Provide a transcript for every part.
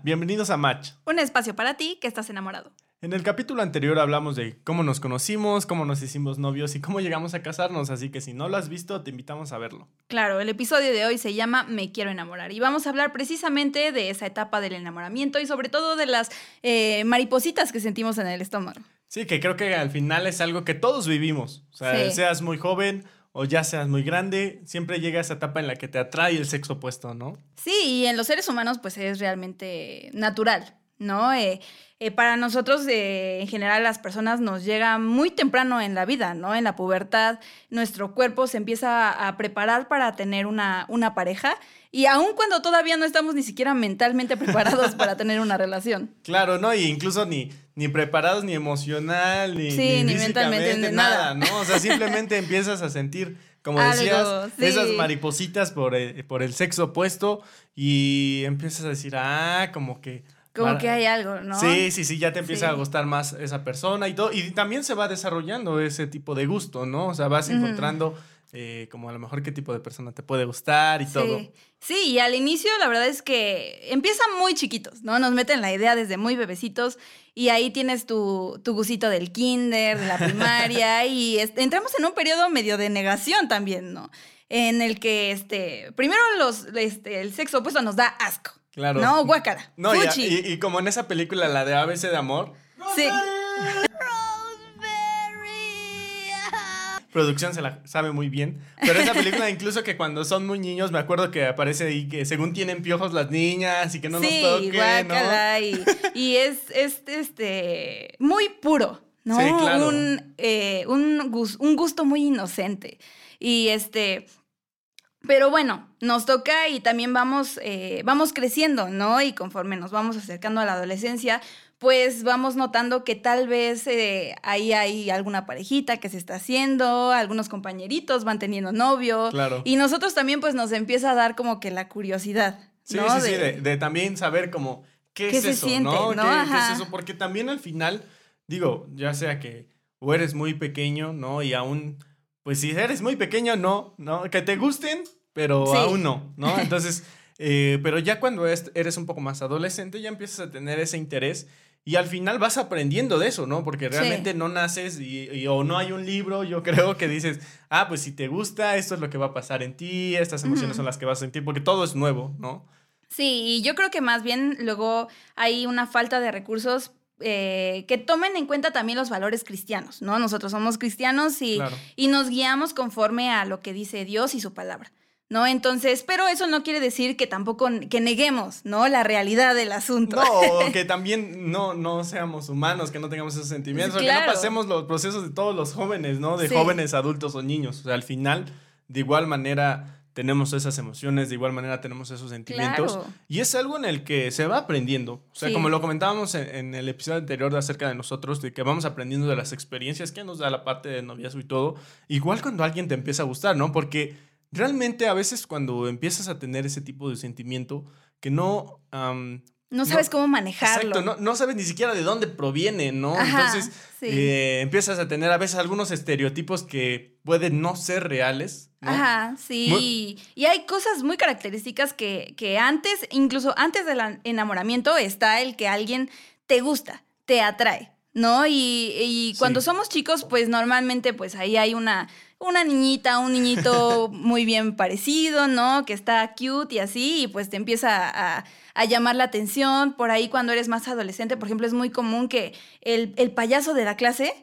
Hola, bienvenidos a Match. Un espacio para ti que estás enamorado. En el capítulo anterior hablamos de cómo nos conocimos, cómo nos hicimos novios y cómo llegamos a casarnos, así que si no lo has visto, te invitamos a verlo. Claro, el episodio de hoy se llama Me quiero enamorar y vamos a hablar precisamente de esa etapa del enamoramiento y sobre todo de las eh, maripositas que sentimos en el estómago. Sí, que creo que al final es algo que todos vivimos. O sea, seas muy joven o ya seas muy grande, siempre llega esa etapa en la que te atrae el sexo opuesto, ¿no? Sí, y en los seres humanos pues es realmente natural, ¿no? Eh, eh, para nosotros, eh, en general, las personas nos llega muy temprano en la vida, ¿no? En la pubertad, nuestro cuerpo se empieza a preparar para tener una, una pareja y aun cuando todavía no estamos ni siquiera mentalmente preparados para tener una relación. Claro, ¿no? Y incluso ni, ni preparados ni emocional, ni, ni, mentalmente, nada, ¿no? O sea, simplemente empiezas a sentir, como decías, esas maripositas por por el sexo opuesto y empiezas a decir, ah, como que como que hay algo, ¿no? Sí, sí, sí, ya te empieza a gustar más esa persona y todo. Y también se va desarrollando ese tipo de gusto, ¿no? O sea, vas encontrando eh, como a lo mejor qué tipo de persona te puede gustar y todo. Sí, y al inicio la verdad es que empiezan muy chiquitos, ¿no? Nos meten la idea desde muy bebecitos y ahí tienes tu, tu gusito del kinder, de la primaria y entramos en un periodo medio de negación también, ¿no? En el que, este, primero los, este, el sexo opuesto nos da asco. Claro. No, guácara. No, y, como en esa película, la de ABC de Amor. Sí. Producción se la sabe muy bien. Pero esa película, incluso que cuando son muy niños, me acuerdo que aparece ahí que según tienen piojos las niñas y que no nos toquen, guácala, Y, y es, este muy puro, ¿no? Sí, claro. Un, eh, un, un gusto muy inocente. Y este pero bueno, nos toca y también vamos, eh, vamos creciendo, ¿no? Y conforme nos vamos acercando a la adolescencia, pues vamos notando que tal vez eh, ahí hay alguna parejita que se está haciendo, algunos compañeritos van teniendo novio. Claro. Y nosotros también pues nos empieza a dar como que la curiosidad. Sí, sí, sí, de, también saber como qué, es eso, ¿no? ¿Qué, ¿Qué, es eso? Porque también al final, digo, ya sea que o eres muy pequeño, ¿no? Y aún pues si eres muy pequeño, no, ¿no? Que te gusten, pero aún no, ¿no? Entonces, eh, pero ya cuando eres un poco más adolescente, ya empiezas a tener ese interés y al final vas aprendiendo de eso, ¿no? Porque realmente no naces y, o no hay un libro, yo creo que dices, ah, pues si te gusta, esto es lo que va a pasar en ti, estas emociones son las que vas a sentir, porque todo es nuevo, ¿no? Sí, y yo creo que más bien luego hay una falta de recursos eh, que tomen en cuenta también los valores cristianos, ¿no? Nosotros somos cristianos y, y nos guiamos conforme a lo que dice Dios y su palabra. ¿No? Entonces, pero eso no quiere decir que tampoco que neguemos, ¿no? La realidad del asunto. No, que también no, no seamos humanos, que no tengamos esos sentimientos, que no pasemos los procesos de todos los jóvenes, ¿no? De jóvenes, adultos o niños. O sea, al final, de igual manera tenemos esas emociones, de igual manera tenemos esos sentimientos. Y es algo en el que se va aprendiendo. O sea, como lo comentábamos en, el episodio anterior de acerca de nosotros, de que vamos aprendiendo de las experiencias que nos da la parte de noviazgo y todo. Igual cuando alguien te empieza a gustar, ¿no? Porque realmente a veces cuando empiezas a tener ese tipo de sentimiento que no... no sabes cómo manejarlo. Exacto, no, sabes ni siquiera de dónde proviene, ¿no? Entonces eh, empiezas a tener a veces algunos estereotipos que pueden no ser reales. Ajá, sí. Y hay cosas muy características que, que antes, incluso antes del enamoramiento, está el que alguien te gusta, te atrae. ¿no? Y, y cuando somos chicos, pues normalmente pues ahí hay una, una niñita, un niñito muy bien parecido, ¿no? Que está cute y así, y pues te empieza a, a, llamar la atención. Por ahí cuando eres más adolescente, por ejemplo, es muy común que el, el payaso de la clase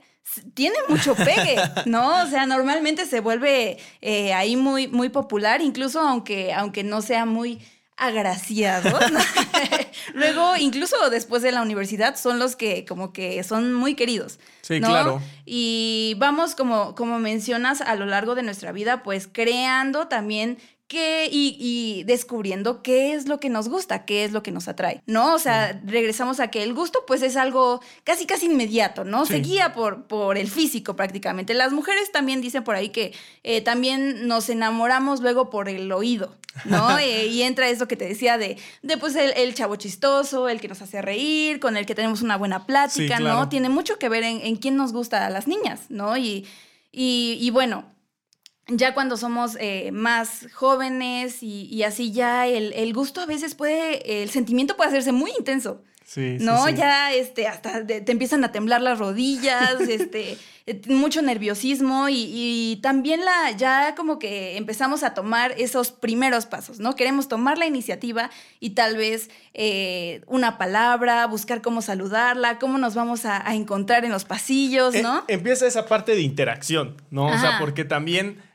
tiene mucho pegue, ¿no? O sea, normalmente se vuelve eh, ahí muy, muy popular, incluso aunque, aunque no sea muy agraciados. Luego, incluso después de la universidad, son los que como que son muy queridos. Sí, claro. Y vamos, como, como mencionas, a lo largo de nuestra vida, pues creando también qué y, descubriendo qué es lo que nos gusta, qué es lo que nos atrae, ¿no? O sea, regresamos a que el gusto pues es algo casi casi inmediato, ¿no? Se guía por, por el físico prácticamente. Las mujeres también dicen por ahí que eh, también nos enamoramos luego por el oído, ¿no? Eh, y entra eso que te decía de, de pues el, chavo chistoso, el que nos hace reír, con el que tenemos una buena plática, ¿no? Tiene mucho que ver en, quién nos gusta a las niñas, ¿no? Y, y, y bueno, ya cuando somos eh, más jóvenes y, así ya el, el, gusto a veces puede, el sentimiento puede hacerse muy intenso. Sí, ¿No? Ya este, hasta te empiezan a temblar las rodillas, este, eh, mucho nerviosismo y, también la, ya como que empezamos a tomar esos primeros pasos, ¿no? Queremos tomar la iniciativa y tal vez eh, una palabra, buscar cómo saludarla, cómo nos vamos a, encontrar en los pasillos, ¿no? empieza esa parte de interacción, ¿no? O sea, porque también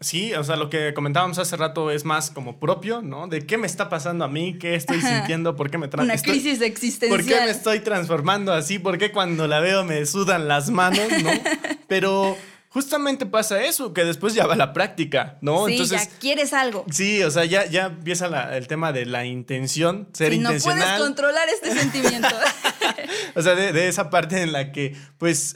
sí, o sea, lo que comentábamos hace rato es más como propio, ¿no? De qué me está pasando a mí, qué estoy sintiendo, por qué me Una crisis existencial. ¿Por qué me estoy transformando así? ¿Por qué cuando la veo me sudan las manos, no? Pero justamente pasa eso, que después ya va la práctica, ¿no? Sí, Entonces, ya quieres algo. Sí, o sea, ya, ya empieza el tema de la intención, ser intencional. No puedes controlar este sentimiento. o sea, de, esa parte en la que, pues,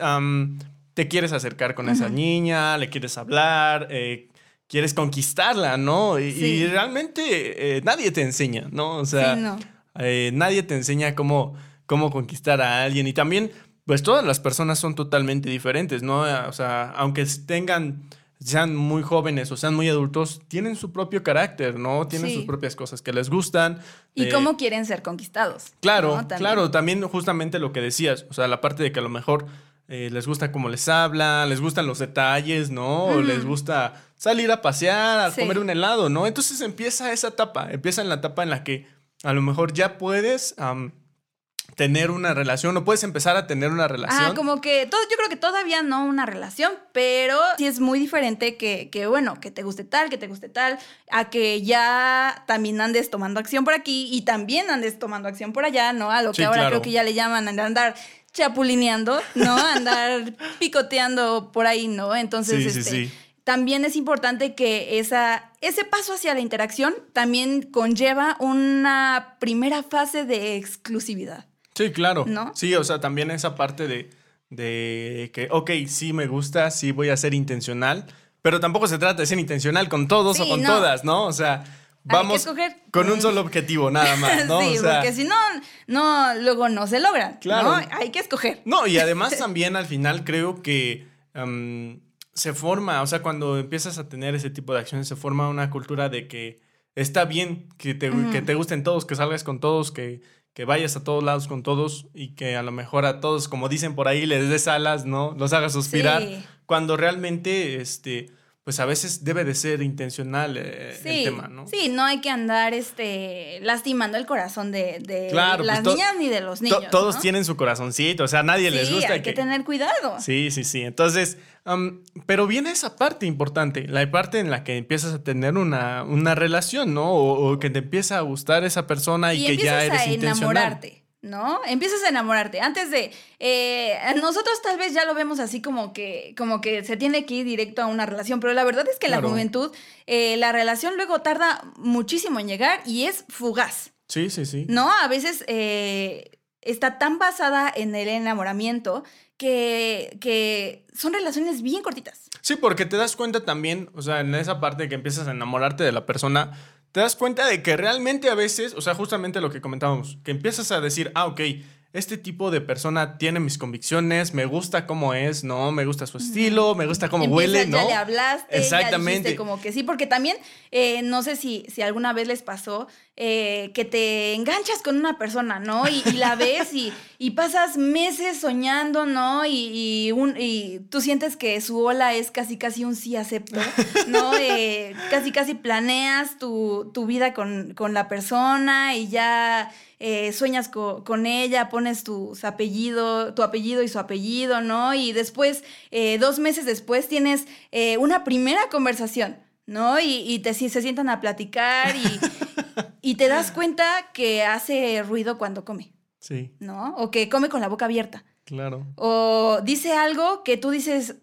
te quieres acercar con esa niña, le quieres hablar, eh, quieres conquistarla, ¿no? Y, realmente eh, nadie te enseña, ¿no? O sea, eh, nadie te enseña cómo, cómo conquistar a alguien. Y también, pues todas las personas son totalmente diferentes, ¿no? O sea, aunque tengan sean muy jóvenes o sean muy adultos, tienen su propio carácter, ¿no? Tienen sus propias cosas que les gustan. Y cómo quieren ser conquistados. Claro, claro, también justamente lo que decías, o sea, la parte de que a lo mejor eh, les gusta cómo les habla, les gustan los detalles, ¿no? Les gusta salir a pasear, a comer un helado, ¿no? Entonces empieza esa etapa, empieza en la etapa en la que a lo mejor ya puedes tener una relación o puedes empezar a tener una relación. Ah, como que todo, yo creo que todavía no una relación, pero sí es muy diferente que, que, bueno, que te guste tal, que te guste tal, a que ya también andes tomando acción por aquí y también andes tomando acción por allá, ¿no? A lo que ahora creo que ya le llaman andar chapulineando, ¿no? Andar picoteando por ahí, ¿no? Entonces, este, también es importante que esa, ese paso hacia la interacción también conlleva una primera fase de exclusividad. Sí, claro. ¿No? Sí, o sea, también esa parte de, de que, ok, sí me gusta, sí voy a ser intencional, pero tampoco se trata de ser intencional con todos o con todas, ¿no? O sea, vamos con un solo objetivo, nada más, ¿no? sí, porque si no, no, luego no se logra. Claro. ¿no? Hay que escoger. No, y además también al final creo que se forma, o sea, cuando empiezas a tener ese tipo de acciones, se forma una cultura de que está bien que te, que te gusten todos, que salgas con todos, que, que vayas a todos lados con todos y que a lo mejor a todos, como dicen por ahí, les des alas, ¿no? Los hagas suspirar. Cuando realmente, este pues a veces debe de ser intencional eh, el tema, ¿no? Sí, no hay que andar este, lastimando el corazón de, las pues niñas ni de los niños. todos tienen su corazoncito, o sea, a nadie les gusta. Hay que, tener cuidado. Sí, sí, sí. Entonces, pero viene esa parte importante, la parte en la que empiezas a tener una, una relación, ¿no? O, que te empieza a gustar esa persona y, que ya eres a enamorarte. ¿No? Empiezas a enamorarte. Antes de. Eh, nosotros tal vez ya lo vemos así como que, como que se tiene que ir directo a una relación, pero la verdad es que en la juventud eh, la relación luego tarda muchísimo en llegar y es fugaz. Sí, sí, sí. ¿No? A veces eh, está tan basada en el enamoramiento que, que son relaciones bien cortitas. Sí, porque te das cuenta también, o sea, en esa parte que empiezas a enamorarte de la persona te das cuenta de que realmente a veces, o sea, justamente lo que comentábamos, que empiezas a decir, ah, ok, este tipo de persona tiene mis convicciones, me gusta cómo es, ¿no? Me gusta su estilo, me gusta cómo huele, ¿no? Ya le hablaste, Exactamente. como que sí, porque también, eh, no sé si, si alguna vez les pasó eh, que te enganchas con una persona, ¿no? Y, la ves y, pasas meses soñando, ¿no? Y, tú sientes que su ola es casi, casi un sí acepto, ¿no? Eh, casi, casi planeas tu, vida con, la persona y ya eh, sueñas con ella, pones tu apellido, tu apellido y su apellido, ¿no? Y después, dos meses después, tienes una primera conversación, ¿no? Y, te, se sientan a platicar y, y te das cuenta que hace ruido cuando come. Sí. ¿No? O que come con la boca abierta. Claro. O dice algo que tú dices,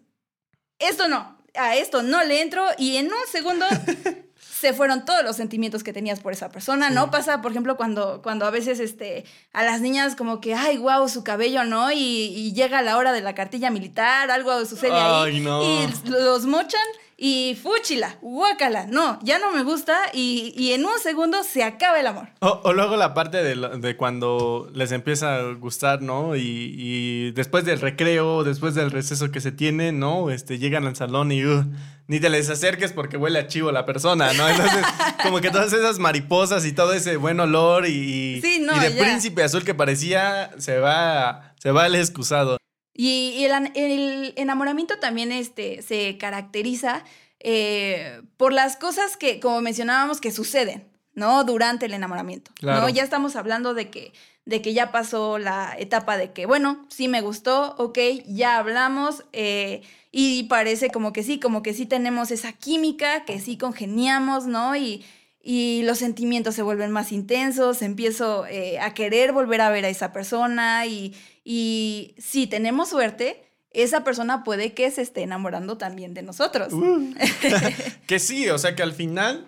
esto no, a esto no le entro y en un segundo se fueron todos los sentimientos que tenías por esa persona, ¿no? Pasa, por ejemplo, cuando, cuando a veces este, a las niñas como que, ay, wow, su cabello, ¿no? Y, llega la hora de la cartilla militar, algo sucede ahí. Y los mochan y fúchila, guácala, no, ya no me gusta y, en un segundo se acaba el amor. O, luego la parte de, cuando les empieza a gustar, ¿no? Y, después del recreo, después del receso que se tiene, ¿no? Este, llegan al salón y uh, ni te les acerques porque huele a chivo la persona, ¿no? Entonces, como que todas esas mariposas y todo ese buen olor y, de príncipe azul que parecía, se va, se va el excusado. Y, el, enamoramiento también este, se caracteriza eh, por las cosas que, como mencionábamos, que suceden, ¿no? Durante el enamoramiento, ¿no? Ya estamos hablando de que, de que ya pasó la etapa de que, bueno, sí me gustó, ok, ya hablamos, eh, y parece como que sí, como que sí tenemos esa química, que sí congeniamos, ¿no? Y, y los sentimientos se vuelven más intensos, empiezo eh, a querer volver a ver a esa persona y, y si tenemos suerte, esa persona puede que se esté enamorando también de nosotros. Uh. que sí, o sea que al final,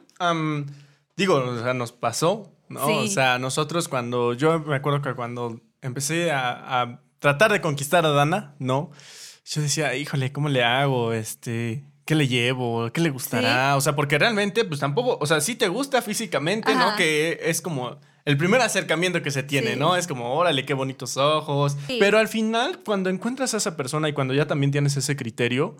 digo, o sea, nos pasó, ¿no? O sea, nosotros cuando, yo me acuerdo que cuando empecé a, tratar de conquistar a Dana, ¿no? Yo decía, híjole, ¿cómo le hago? Este, ¿qué le llevo? ¿Qué le gustará? O sea, porque realmente, pues tampoco, o sea, sí te gusta físicamente, ¿no? Que es como el primer acercamiento que se tiene, ¿no? Es como, órale, qué bonitos ojos. Pero al final, cuando encuentras a esa persona y cuando ya también tienes ese criterio,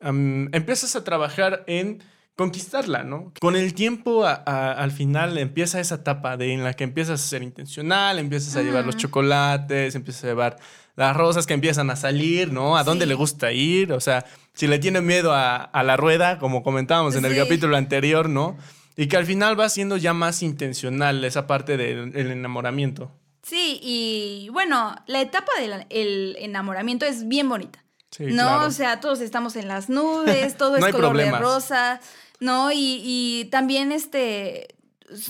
empiezas a trabajar en conquistarla, ¿no? Con el tiempo, al final empieza esa etapa de en la que empiezas a ser intencional, empiezas a llevar los chocolates, empiezas a llevar las rosas que empiezan a salir, ¿no? A dónde le gusta ir, o sea, si le tiene miedo a, la rueda, como comentábamos en el capítulo anterior, ¿no? Y que al final va siendo ya más intencional esa parte del enamoramiento. Sí, y bueno, la etapa del enamoramiento es bien bonita. Sí, ¿No? O sea, todos estamos en las nubes, todo es color de rosa, ¿no? Y, también este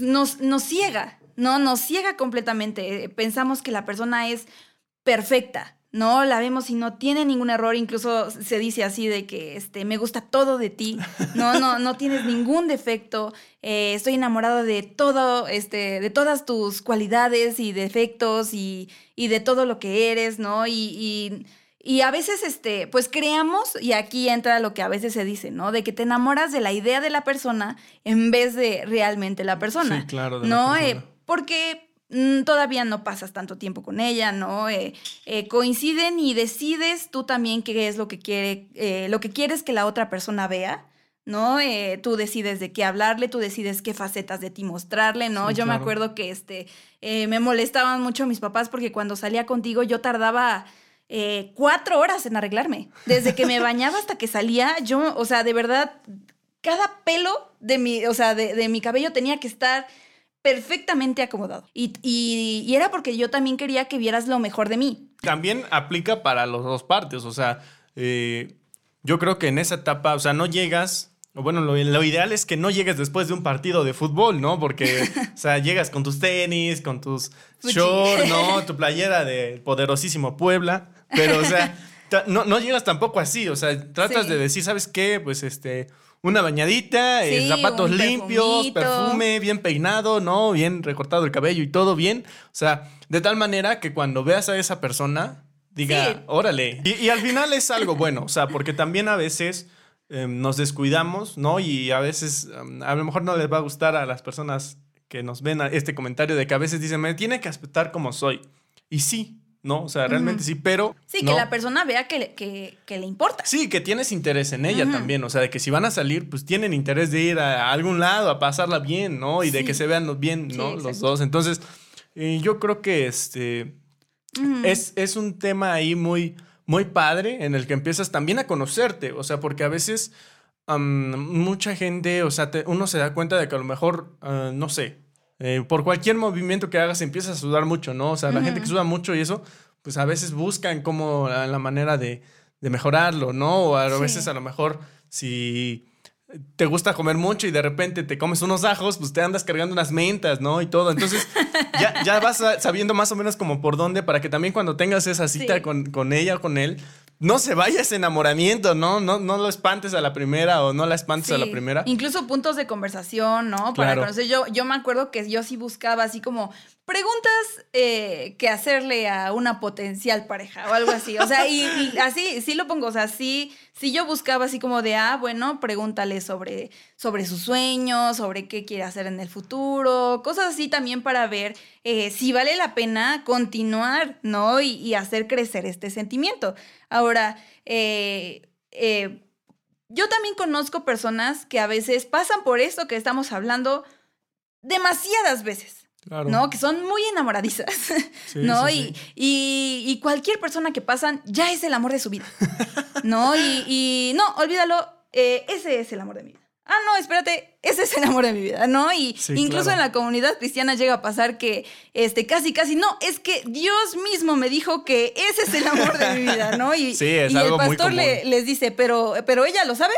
nos, nos ciega, ¿no? Nos ciega completamente. Pensamos que la persona es perfecta, ¿no? La vemos y no tiene ningún error, incluso se dice así de que este, me gusta todo de ti, no, no, no tienes ningún defecto, eh, estoy enamorado de todo, este, de todas tus cualidades y defectos y, de todo lo que eres, ¿no? Y, y, a veces, este, pues creamos, y aquí entra lo que a veces se dice, ¿no? De que te enamoras de la idea de la persona en vez de realmente la persona. Sí, claro. De ¿No? Eh, porque todavía no pasas tanto tiempo con ella, ¿no? Eh, eh, coinciden y decides tú también qué es lo que quiere, eh, lo que quieres que la otra persona vea. ¿no? tú decides de qué hablarle, tú decides qué facetas de ti mostrarle, ¿no? yo me acuerdo que este, me molestaban mucho mis papás porque cuando salía contigo yo tardaba cuatro horas en arreglarme. Desde que me bañaba hasta que salía, yo, o sea, de verdad, cada pelo de mi, o sea, de, de mi cabello tenía que estar perfectamente acomodado. Y, era porque yo también quería que vieras lo mejor de mí. También aplica para las dos partes, o sea, eh, yo creo que en esa etapa, o sea, no llegas... Bueno, lo, ideal es que no llegues después de un partido de fútbol, ¿no? Porque, o sea, llegas con tus tenis, con tus shorts, ¿no? Tu playera de poderosísimo Puebla. Pero, o sea, no, no llegas tampoco así. O sea, tratas de decir, ¿sabes qué? Pues este una bañadita, eh, zapatos limpios, perfume, bien peinado, ¿no? Bien recortado el cabello y todo bien. O sea, de tal manera que cuando veas a esa persona, diga, órale. Y, al final es algo bueno, o sea, porque también a veces em, nos descuidamos, ¿no? Y a veces em, a lo mejor no les va a gustar a las personas que nos ven este comentario de que a veces dicen, me tiene que aceptar como soy. Y sí, ¿no? O sea, realmente sí, pero... Sí, que la persona vea que le, que, le importa. Sí, que tienes interés en ella también, o sea, de que si van a salir, pues tienen interés de ir a, algún lado, a pasarla bien, ¿no? Y de que se vean bien, ¿no? Los dos. Entonces, eh, yo creo que este... es, es un tema ahí muy, muy padre en el que empiezas también a conocerte, o sea, porque a veces... mucha gente, o sea, uno se da cuenta de que a lo mejor, ah, no sé, eh, por cualquier movimiento que hagas empiezas a sudar mucho, ¿no? O sea, la gente que suda mucho y eso, pues a veces buscan como la, manera de, mejorarlo, ¿no? O a veces a lo mejor si te gusta comer mucho y de repente te comes unos ajos, pues te andas cargando unas mentas, ¿no? Y todo. Entonces ya, ya vas sabiendo más o menos como por dónde para que también cuando tengas esa cita con, con ella o con él, no se vaya ese enamoramiento, ¿no? No, no lo espantes a la primera o no la espantes a la primera. Incluso puntos de conversación, ¿no? Para conocer. Yo, yo me acuerdo que yo sí buscaba así como preguntas eh, que hacerle a una potencial pareja o algo así. O sea, y, así, sí lo pongo. O sea, sí, sí yo buscaba así como de, ah, bueno, pregúntale sobre, sobre sus sueños, sobre qué quiere hacer en el futuro, cosas así también para ver eh, si vale la pena continuar, ¿no? Y, hacer crecer este sentimiento. Ahora, eh, yo también conozco personas que a veces pasan por esto que estamos hablando demasiadas veces. ¿No? Que son muy enamoradizas, ¿no? y, Y, cualquier persona que pasan ya es el amor de su vida, ¿no? Y, no, olvídalo, eh, ese es el amor de mi vida. Ah, no, espérate, ese es el amor de mi vida, ¿no? Y incluso en la comunidad cristiana llega a pasar que, este, casi, casi, no, es que Dios mismo me dijo que ese es el amor de mi vida, ¿no? Y, y el pastor les dice, pero, pero ella lo sabe.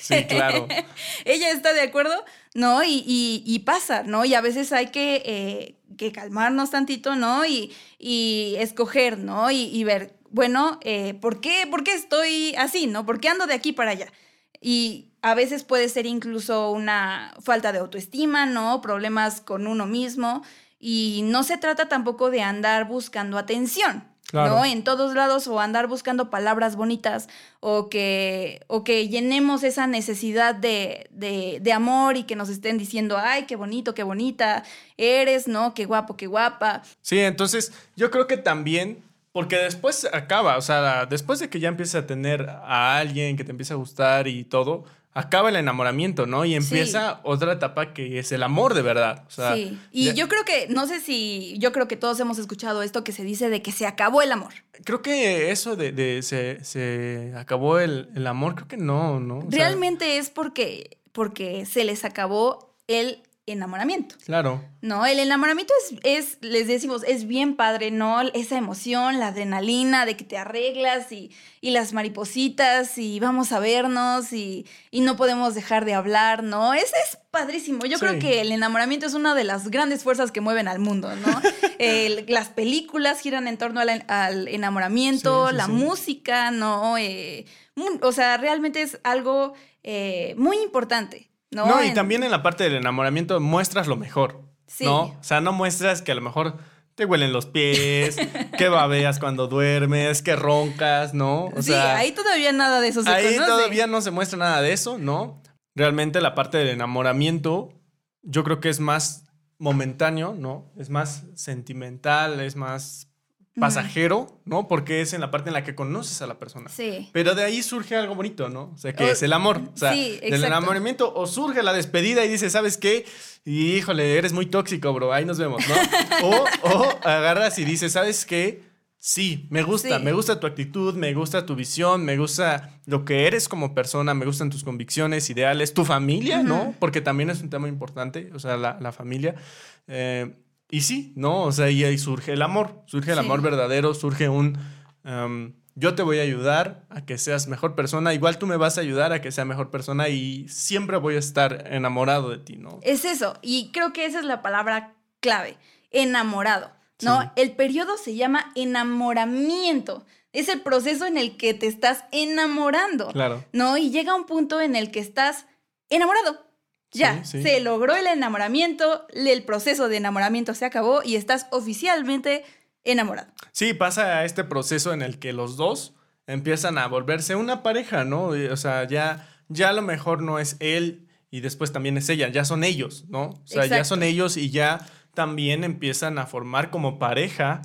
Sí, claro. ella está de acuerdo. ¿no? Y, pasa, ¿no? Y a veces hay que, eh, que calmarnos tantito, ¿no? Y, y escoger, ¿no? Y, ver, bueno, eh, ¿por, qué, ¿por qué estoy así, ¿no? ¿Por qué ando de aquí para allá? Y a veces puede ser incluso una falta de autoestima, ¿no? Problemas con uno mismo. Y no se trata tampoco de andar buscando atención, ¿no? En todos lados o andar buscando palabras bonitas o que, o que llenemos esa necesidad de, de, amor y que nos estén diciendo, ay, qué bonito, qué bonita eres, ¿no? Qué guapo, qué guapa. Sí, entonces yo creo que también, porque después acaba, o sea, después de que ya empieces a tener a alguien que te empieza a gustar y todo, acaba el enamoramiento, ¿no? Y empieza otra etapa que es el amor de verdad. sí, y yo creo que, no sé si, yo creo que todos hemos escuchado esto que se dice de que se acabó el amor. Creo que eso de, se, acabó el, amor, creo que no, ¿no? Realmente es porque, porque se les acabó el enamoramiento. Claro. No, el enamoramiento es, es, les decimos, es bien padre, ¿no? Esa emoción, la adrenalina de que te arreglas y, y las maripositas y vamos a vernos y, y, no podemos dejar de hablar, ¿no? Ese es padrísimo. Yo creo que el enamoramiento es una de las grandes fuerzas que mueven al mundo, ¿no? las películas giran en torno al, enamoramiento, la música, ¿no? Eh, o sea, realmente es algo eh, muy importante. No, y también en la parte del enamoramiento muestras lo mejor. Sí. ¿No? O sea, no muestras que a lo mejor te huelen los pies, que babeas cuando duermes, que roncas, ¿no? O sí, ahí todavía nada de eso se Ahí todavía no se muestra nada de eso, ¿no? Realmente la parte del enamoramiento yo creo que es más momentáneo, ¿no? Es más sentimental, es más pasajero, ¿no? Porque es en la parte en la que conoces a la persona. Sí. Pero de ahí surge algo bonito, ¿no? O sea, que es el amor. O sea, del enamoramiento o surge la despedida y dices, ¿sabes qué? Híjole, eres muy tóxico, bro, ahí nos vemos, ¿no? o, o agarras y dices, ¿sabes qué? Sí, me gusta, me gusta tu actitud, me gusta tu visión, me gusta lo que eres como persona, me gustan tus convicciones, ideales, tu familia, ¿no? Porque también es un tema importante, o sea, la, la familia. Eh, y sí, ¿no? O sea, y ahí surge el amor, surge el amor verdadero, surge un... yo te voy a ayudar a que seas mejor persona, igual tú me vas a ayudar a que sea mejor persona y siempre voy a estar enamorado de ti, ¿no? Es eso, y creo que esa es la palabra clave, enamorado, ¿no? El periodo se llama enamoramiento. Es el proceso en el que te estás enamorando. Claro. ¿No? Y llega un punto en el que estás enamorado. Ya, se logró el enamoramiento, el proceso de enamoramiento se acabó y estás oficialmente enamorado. Sí, pasa este proceso en el que los dos empiezan a volverse una pareja, ¿no? O sea, ya, ya a lo mejor no es él y después también es ella, ya son ellos, ¿no? O sea, ya son ellos y ya también empiezan a formar como pareja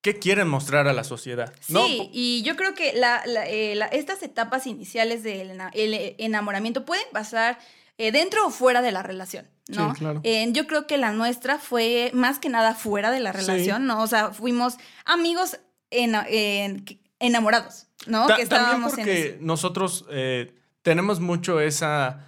qué quieren mostrar a la sociedad. Sí, y yo creo que eh, estas etapas iniciales del enamoramiento pueden pasar eh, dentro o fuera de la relación, ¿no? Sí, claro. Eh, yo creo que la nuestra fue más que nada fuera de la relación, ¿no? O sea, fuimos amigos enamorados, ¿no? que estábamos también porque nosotros eh, tenemos mucho esa,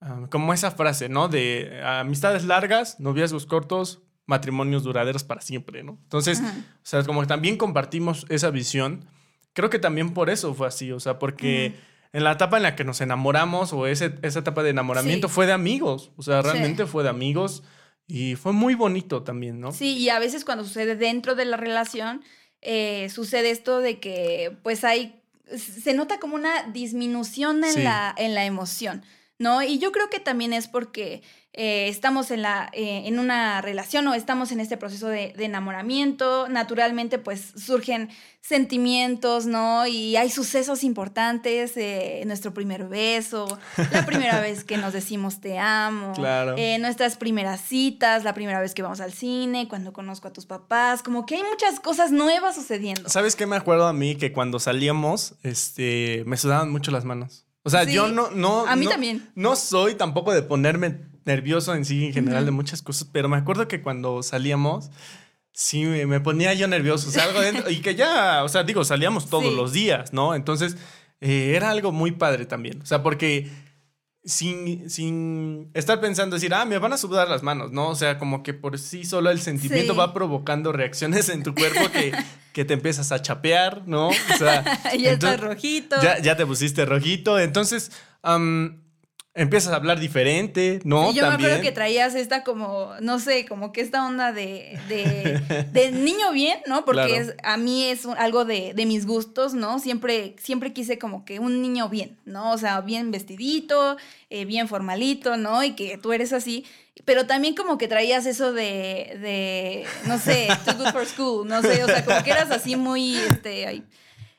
ah, como esa frase, ¿no? De amistades largas, noviazgos cortos, matrimonios duraderos para siempre, ¿no? Entonces, o sea, como que también compartimos esa visión. Creo que también por eso fue así, o sea, porque en la etapa en la que nos enamoramos o esa etapa de enamoramiento fue de amigos, o sea, realmente fue de amigos y fue muy bonito también, ¿no? Sí, y a veces cuando sucede dentro de la relación, eh, sucede esto de que pues hay se nota como una disminución en, la, en la emoción, ¿no? Y yo creo que también es porque eh, estamos en, la, eh, en una relación o estamos en este proceso de, enamoramiento, naturalmente pues surgen sentimientos, ¿no? Y hay sucesos importantes, eh, nuestro primer beso, la primera vez que nos decimos te amo, nuestras primeras citas, la primera vez que vamos al cine, cuando conozco a tus papás, como que hay muchas cosas nuevas sucediendo. ¿Sabes qué me acuerdo a mí? Que cuando salíamos, este, me sudaban mucho las manos. O sea, yo no, no. A mí también. No soy tampoco de ponerme nervioso en sí, en general, de muchas cosas, pero me acuerdo que cuando salíamos, sí, me ponía yo nervioso, o sea, algo dentro, y que ya, o sea, digo, salíamos todos los días, ¿no? Entonces, eh, era algo muy padre también, o sea, porque sin, sin estar pensando, decir, ah, me van a sudar las manos, ¿no? O sea, como que por sí solo el sentimiento va provocando reacciones en tu cuerpo que, que te empiezas a chapear, ¿no? O sea, ya estás rojito. Ya, ya, te pusiste rojito, entonces empiezas a hablar diferente, ¿no? yo me acuerdo que traías esta como, no sé, como que esta onda de, de, niño bien, ¿no? Porque es, a mí es algo de, de, mis gustos, ¿no? Siempre, siempre quise como que un niño bien, ¿no? O sea, bien vestidito, eh, bien formalito, ¿no? Y que tú eres así. Pero también como que traías eso de, de no sé, too good for school, no sé, o sea, como que eras así muy, este,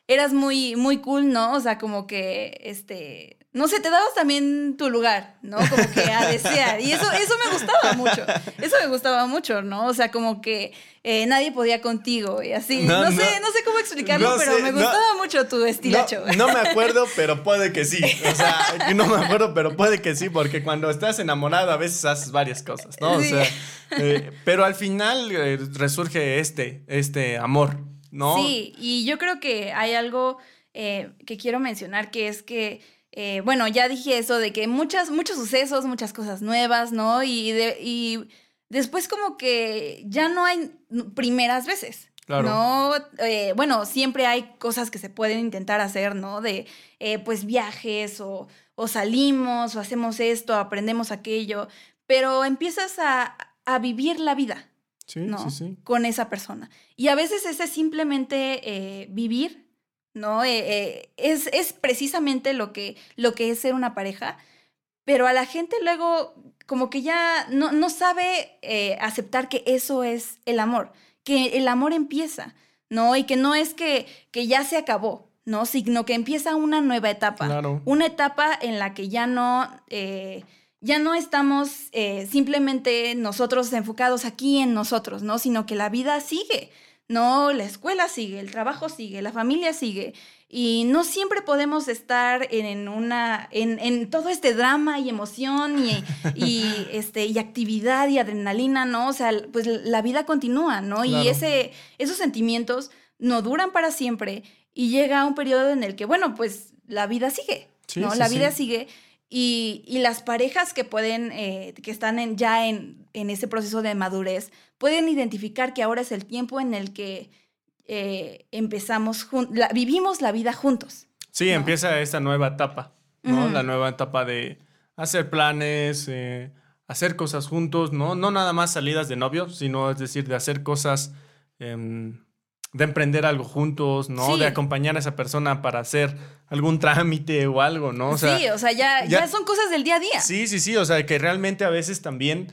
eras muy, muy cool, ¿no? O sea, como que, este, no sé, te dabas también tu lugar, ¿no? Como que a desear. Y eso, eso me gustaba mucho. Eso me gustaba mucho, ¿no? O sea, como que eh, nadie podía contigo y así. No, sé, no sé cómo explicarlo, pero me gustaba mucho tu estilacho. No, me acuerdo, pero puede que sí. O sea, no me acuerdo, pero puede que sí, porque cuando estás enamorado a veces haces varias cosas, ¿no? O sea, eh, pero al final eh, resurge este, este amor, ¿no? Sí, y yo creo que hay algo que quiero mencionar, que es que eh, bueno, ya dije eso de que muchas, muchos sucesos, muchas cosas nuevas, ¿no? Y, y después como que ya no hay primeras veces. Claro. ¿no? Eh, bueno, siempre hay cosas que se pueden intentar hacer, ¿no? De, eh, pues, viajes o, o, salimos o hacemos esto, aprendemos aquello, pero empiezas a, a vivir la vida, sí, ¿no? Sí, sí. Con esa persona. Y a veces ese simplemente vivir ¿no? Eh, eh, es, es, precisamente lo que, lo que es ser una pareja, pero a la gente luego como que ya no, no sabe eh, aceptar que eso es el amor, que el amor empieza, ¿no? Y que no es que, que ya se acabó, ¿no? Sino que empieza una nueva etapa, una etapa en la que ya no... ya no estamos simplemente nosotros enfocados aquí en nosotros, ¿no? Sino que la vida sigue, no, la escuela sigue, el trabajo sigue, la familia sigue. Y no siempre podemos estar en una, en, todo este drama y emoción y, y, este, y actividad y adrenalina, ¿no? O sea, pues la vida continúa, ¿no? Y ese, esos sentimientos no duran para siempre y llega un periodo en el que, bueno, pues la vida sigue, ¿no? la vida sigue y, las parejas que pueden, eh, que están en, ya en, en, ese proceso de madurez, pueden identificar que ahora es el tiempo en el que eh, empezamos, vivimos la vida juntos. Sí, empieza esta nueva etapa, ¿no? La nueva etapa de hacer planes, eh, hacer cosas juntos, ¿no? No nada más salidas de novios, sino es decir, de hacer cosas em, de emprender algo juntos, ¿no? De acompañar a esa persona para hacer algún trámite o algo, ¿no? O sea, sí, o sea, ya, ya, son cosas del día a día. Sí, sí, sí, o sea, que realmente a veces también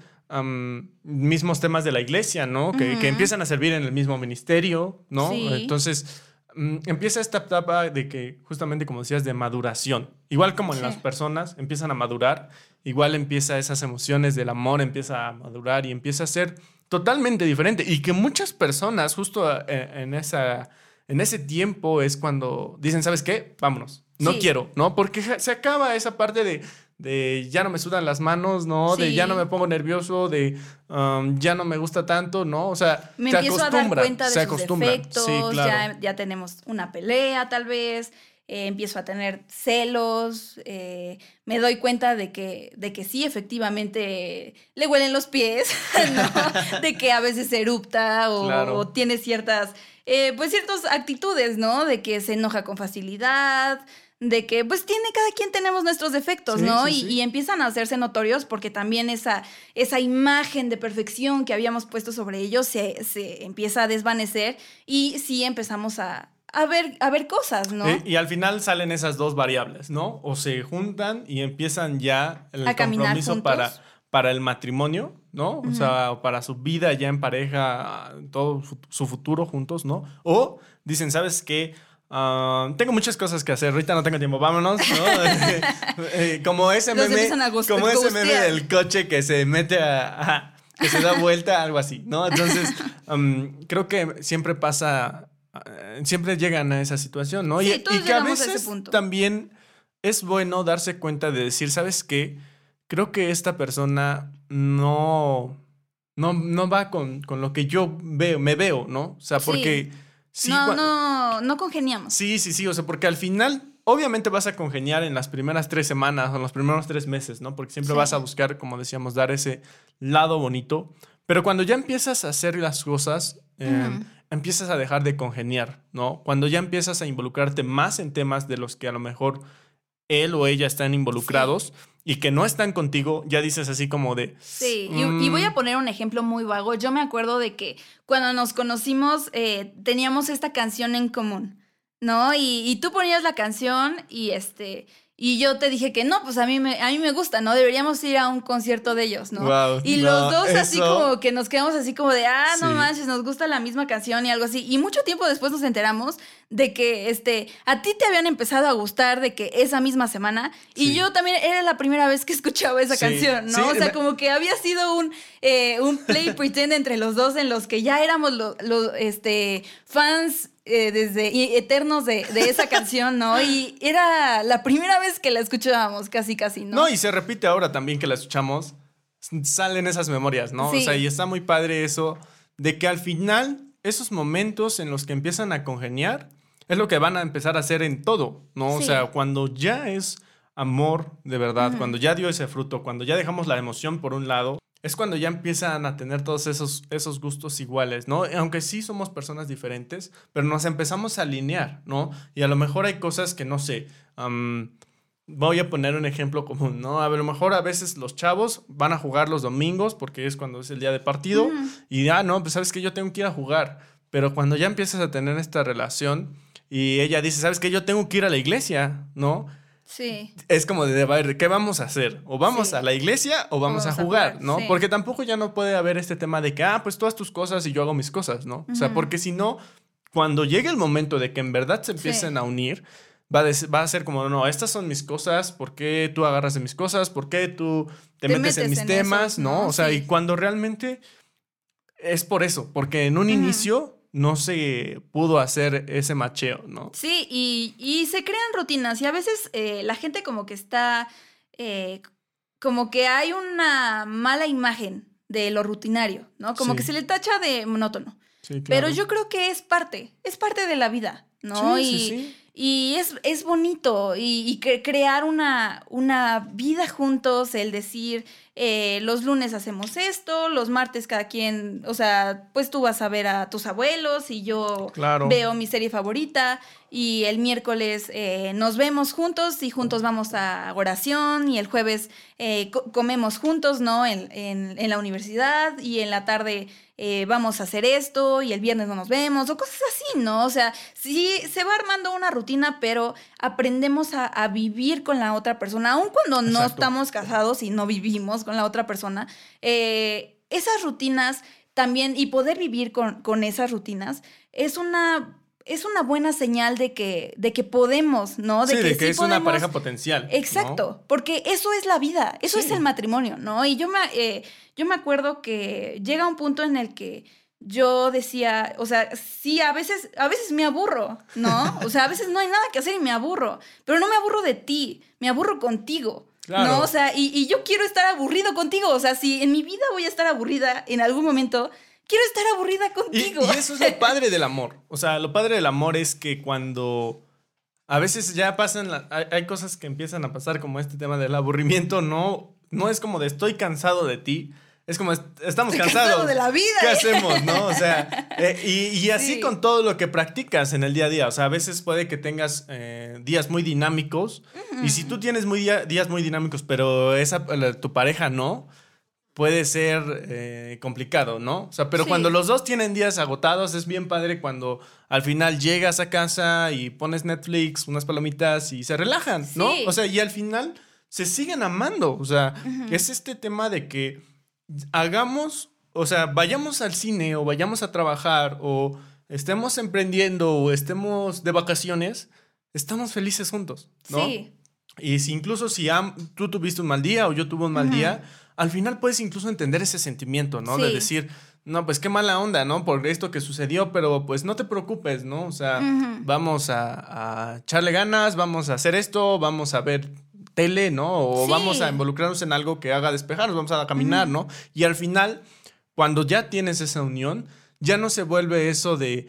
mismos temas de la iglesia, ¿no? Que, que, empiezan a servir en el mismo ministerio, ¿no? Entonces, mm, empieza esta etapa de que, justamente como decías, de maduración. Igual como en las personas empiezan a madurar, igual empieza esas emociones del amor, empieza a madurar y empieza a ser totalmente diferente. Y que muchas personas, justo eh, en, esa, en ese tiempo, es cuando dicen, ¿sabes qué? Vámonos. No quiero, ¿no? Porque se acaba esa parte de, de ya no me sudan las manos, ¿no? De ya no me pongo nervioso, de um, ya no me gusta tanto, ¿no? O sea, me empiezo a dar cuenta de sus defectos, ya, ya tenemos una pelea tal vez, eh, empiezo a tener celos, eh, me doy cuenta de que, de que sí, efectivamente, le huelen los pies, ¿no? de que a veces erupta o, tiene ciertas, eh, pues ciertas actitudes, ¿no? De que se enoja con facilidad, de que pues tiene, cada quien tenemos nuestros defectos, ¿no? y, empiezan a hacerse notorios porque también esa, esa imagen de perfección que habíamos puesto sobre ellos se, se empieza a desvanecer y sí empezamos a, a ver, a ver cosas, ¿no? Eh, y, al final salen esas dos variables, ¿no? O se juntan y empiezan ya el compromiso para, para el matrimonio, ¿no? O sea, para su vida ya en pareja, todo su futuro juntos, ¿no? O dicen, ¿sabes qué? Ah, tengo muchas cosas que hacer, ahorita no tengo tiempo, vámonos, ¿no? Eh, como ese meme, como ese meme del coche que se mete a, que se da vuelta, algo así, ¿no? Entonces, creo que siempre pasa, siempre llegan a esa situación, ¿no? y, y que a veces también es bueno darse cuenta de decir, ¿sabes qué? Creo que esta persona no, no, no va con, con lo que yo veo, me veo, ¿no? O sea, porque no, no, no congeniamos. Sí, sí, sí, o sea, porque al final, obviamente vas a congeniar en las primeras tres semanas o en los primeros tres meses, ¿no? Porque siempre vas a buscar, como decíamos, dar ese lado bonito. Pero cuando ya empiezas a hacer las cosas, em, empiezas a dejar de congeniar, ¿no? Cuando ya empiezas a involucrarte más en temas de los que a lo mejor él o ella están involucrados y que no están contigo, ya dices así como de... Sí, y, voy a mm". poner un ejemplo muy vago. Yo me acuerdo de que cuando nos conocimos eh, teníamos esta canción en común, ¿no? Y, y, tú ponías la canción y este... Y yo te dije que no, pues a mí me, a mí me gusta, ¿no? Deberíamos ir a un concierto de ellos, ¿no? y los dos así como que nos quedamos así como de, ah, no manches, nos gusta la misma canción y algo así. Y mucho tiempo después nos enteramos de que este, a ti te habían empezado a gustar de que esa misma semana y yo también era la primera vez que escuchaba esa canción, ¿no? o sea, como que había sido un, eh, un play pretend entre los dos en los que ya éramos los, este, fans eh, desde eternos de, de, esa canción, ¿no? Y era la primera vez que la escuchábamos, casi, casi, ¿no? No, y se repite ahora también que la escuchamos, salen esas memorias, ¿no? O sea, y está muy padre eso de que al final esos momentos en los que empiezan a congeniar es lo que van a empezar a hacer en todo, ¿no? O sea, cuando ya es amor de verdad, cuando ya dio ese fruto, cuando ya dejamos la emoción por un lado, es cuando ya empiezan a tener todos esos, esos gustos iguales, ¿no? Aunque sí somos personas diferentes, pero nos empezamos a alinear, ¿no? Y a lo mejor hay cosas que no sé. voy a poner un ejemplo común, ¿no? A lo mejor a veces los chavos van a jugar los domingos porque es cuando es el día de partido y ya, no, pues sabes que yo tengo que ir a jugar. Pero cuando ya empiezas a tener esta relación y ella dice, sabes que yo tengo que ir a la iglesia, ¿no? Sí. Es como de, ver, ¿qué vamos a hacer? ¿O vamos a la iglesia o vamos, a, jugar, ¿no? Porque tampoco ya no puede haber este tema de que, ah, pues tú haz tus cosas y yo hago mis cosas, ¿no? O sea, porque si no, cuando llegue el momento de que en verdad se empiecen a unir, va a, va a ser como, no, estas son mis cosas, ¿por qué tú agarras de mis cosas? ¿Por qué tú te, metes, en mis temas? ¿no? O sea, y cuando realmente es por eso, porque en un inicio no se pudo hacer ese macheo, ¿no? Sí, y, se crean rutinas y a veces eh, la gente como que está, eh, como que hay una mala imagen de lo rutinario, ¿no? Como que se le tacha de monótono. Sí, claro. Pero yo creo que es parte, es parte de la vida, ¿no? Sí, y, y es, es bonito y, crear una, una vida juntos, el decir, eh, los lunes hacemos esto, los martes cada quien, o sea, pues tú vas a ver a tus abuelos y yo veo mi serie favorita y el miércoles eh, nos vemos juntos y juntos vamos a oración y el jueves eh, comemos juntos, ¿no? En, en, la universidad y en la tarde vamos a hacer esto y el viernes no nos vemos o cosas así, ¿no? O sea, sí se va armando una rutina, pero aprendemos a, vivir con la otra persona, aun cuando no estamos casados y no vivimos con la otra persona, eh, esas rutinas también, y poder vivir con, esas rutinas, es una es una buena señal de que, de que podemos, ¿no? De sí, que, de que es una pareja potencial. Exacto, porque eso es la vida, eso es el matrimonio, ¿no? Y yo me, eh, yo me acuerdo que llega un punto en el que yo decía, o sea, sí, a veces, a veces me aburro, ¿no? O sea, a veces no hay nada que hacer y me aburro, pero no me aburro de ti, me aburro contigo. ¿No? O sea, y, yo quiero estar aburrido contigo. O sea, si en mi vida voy a estar aburrida en algún momento, quiero estar aburrida contigo. Y, eso es lo padre del amor. O sea, lo padre del amor es que cuando a veces ya pasan, hay, cosas que empiezan a pasar como este tema del aburrimiento, no, no es como de estoy cansado de ti. Es como, estamos cansados. de la vida. ¿Qué ¿eh? hacemos, no? O sea, eh, y, así con todo lo que practicas en el día a día. O sea, a veces puede que tengas eh, días muy dinámicos. Y si tú tienes muy días muy dinámicos, pero esa, tu pareja no, puede ser eh, complicado, ¿no? O sea, pero cuando los dos tienen días agotados, es bien padre cuando al final llegas a casa y pones Netflix, unas palomitas y se relajan, ¿no? O sea, y al final se siguen amando. O sea, es este tema de que hagamos, o sea, vayamos al cine o vayamos a trabajar o estemos emprendiendo o estemos de vacaciones, estamos felices juntos, ¿no? Sí. Y si incluso si tú tuviste un mal día o yo tuve un mal día, al final puedes incluso entender ese sentimiento, ¿no? De decir, no, pues qué mala onda, ¿no? Por esto que sucedió, pero pues no te preocupes, ¿no? O sea, vamos a, echarle ganas, vamos a hacer esto, vamos a ver tele, ¿no? O vamos a involucrarnos en algo que haga despejarnos, vamos a caminar, ¿no? Y al final, cuando ya tienes esa unión, ya no se vuelve eso de,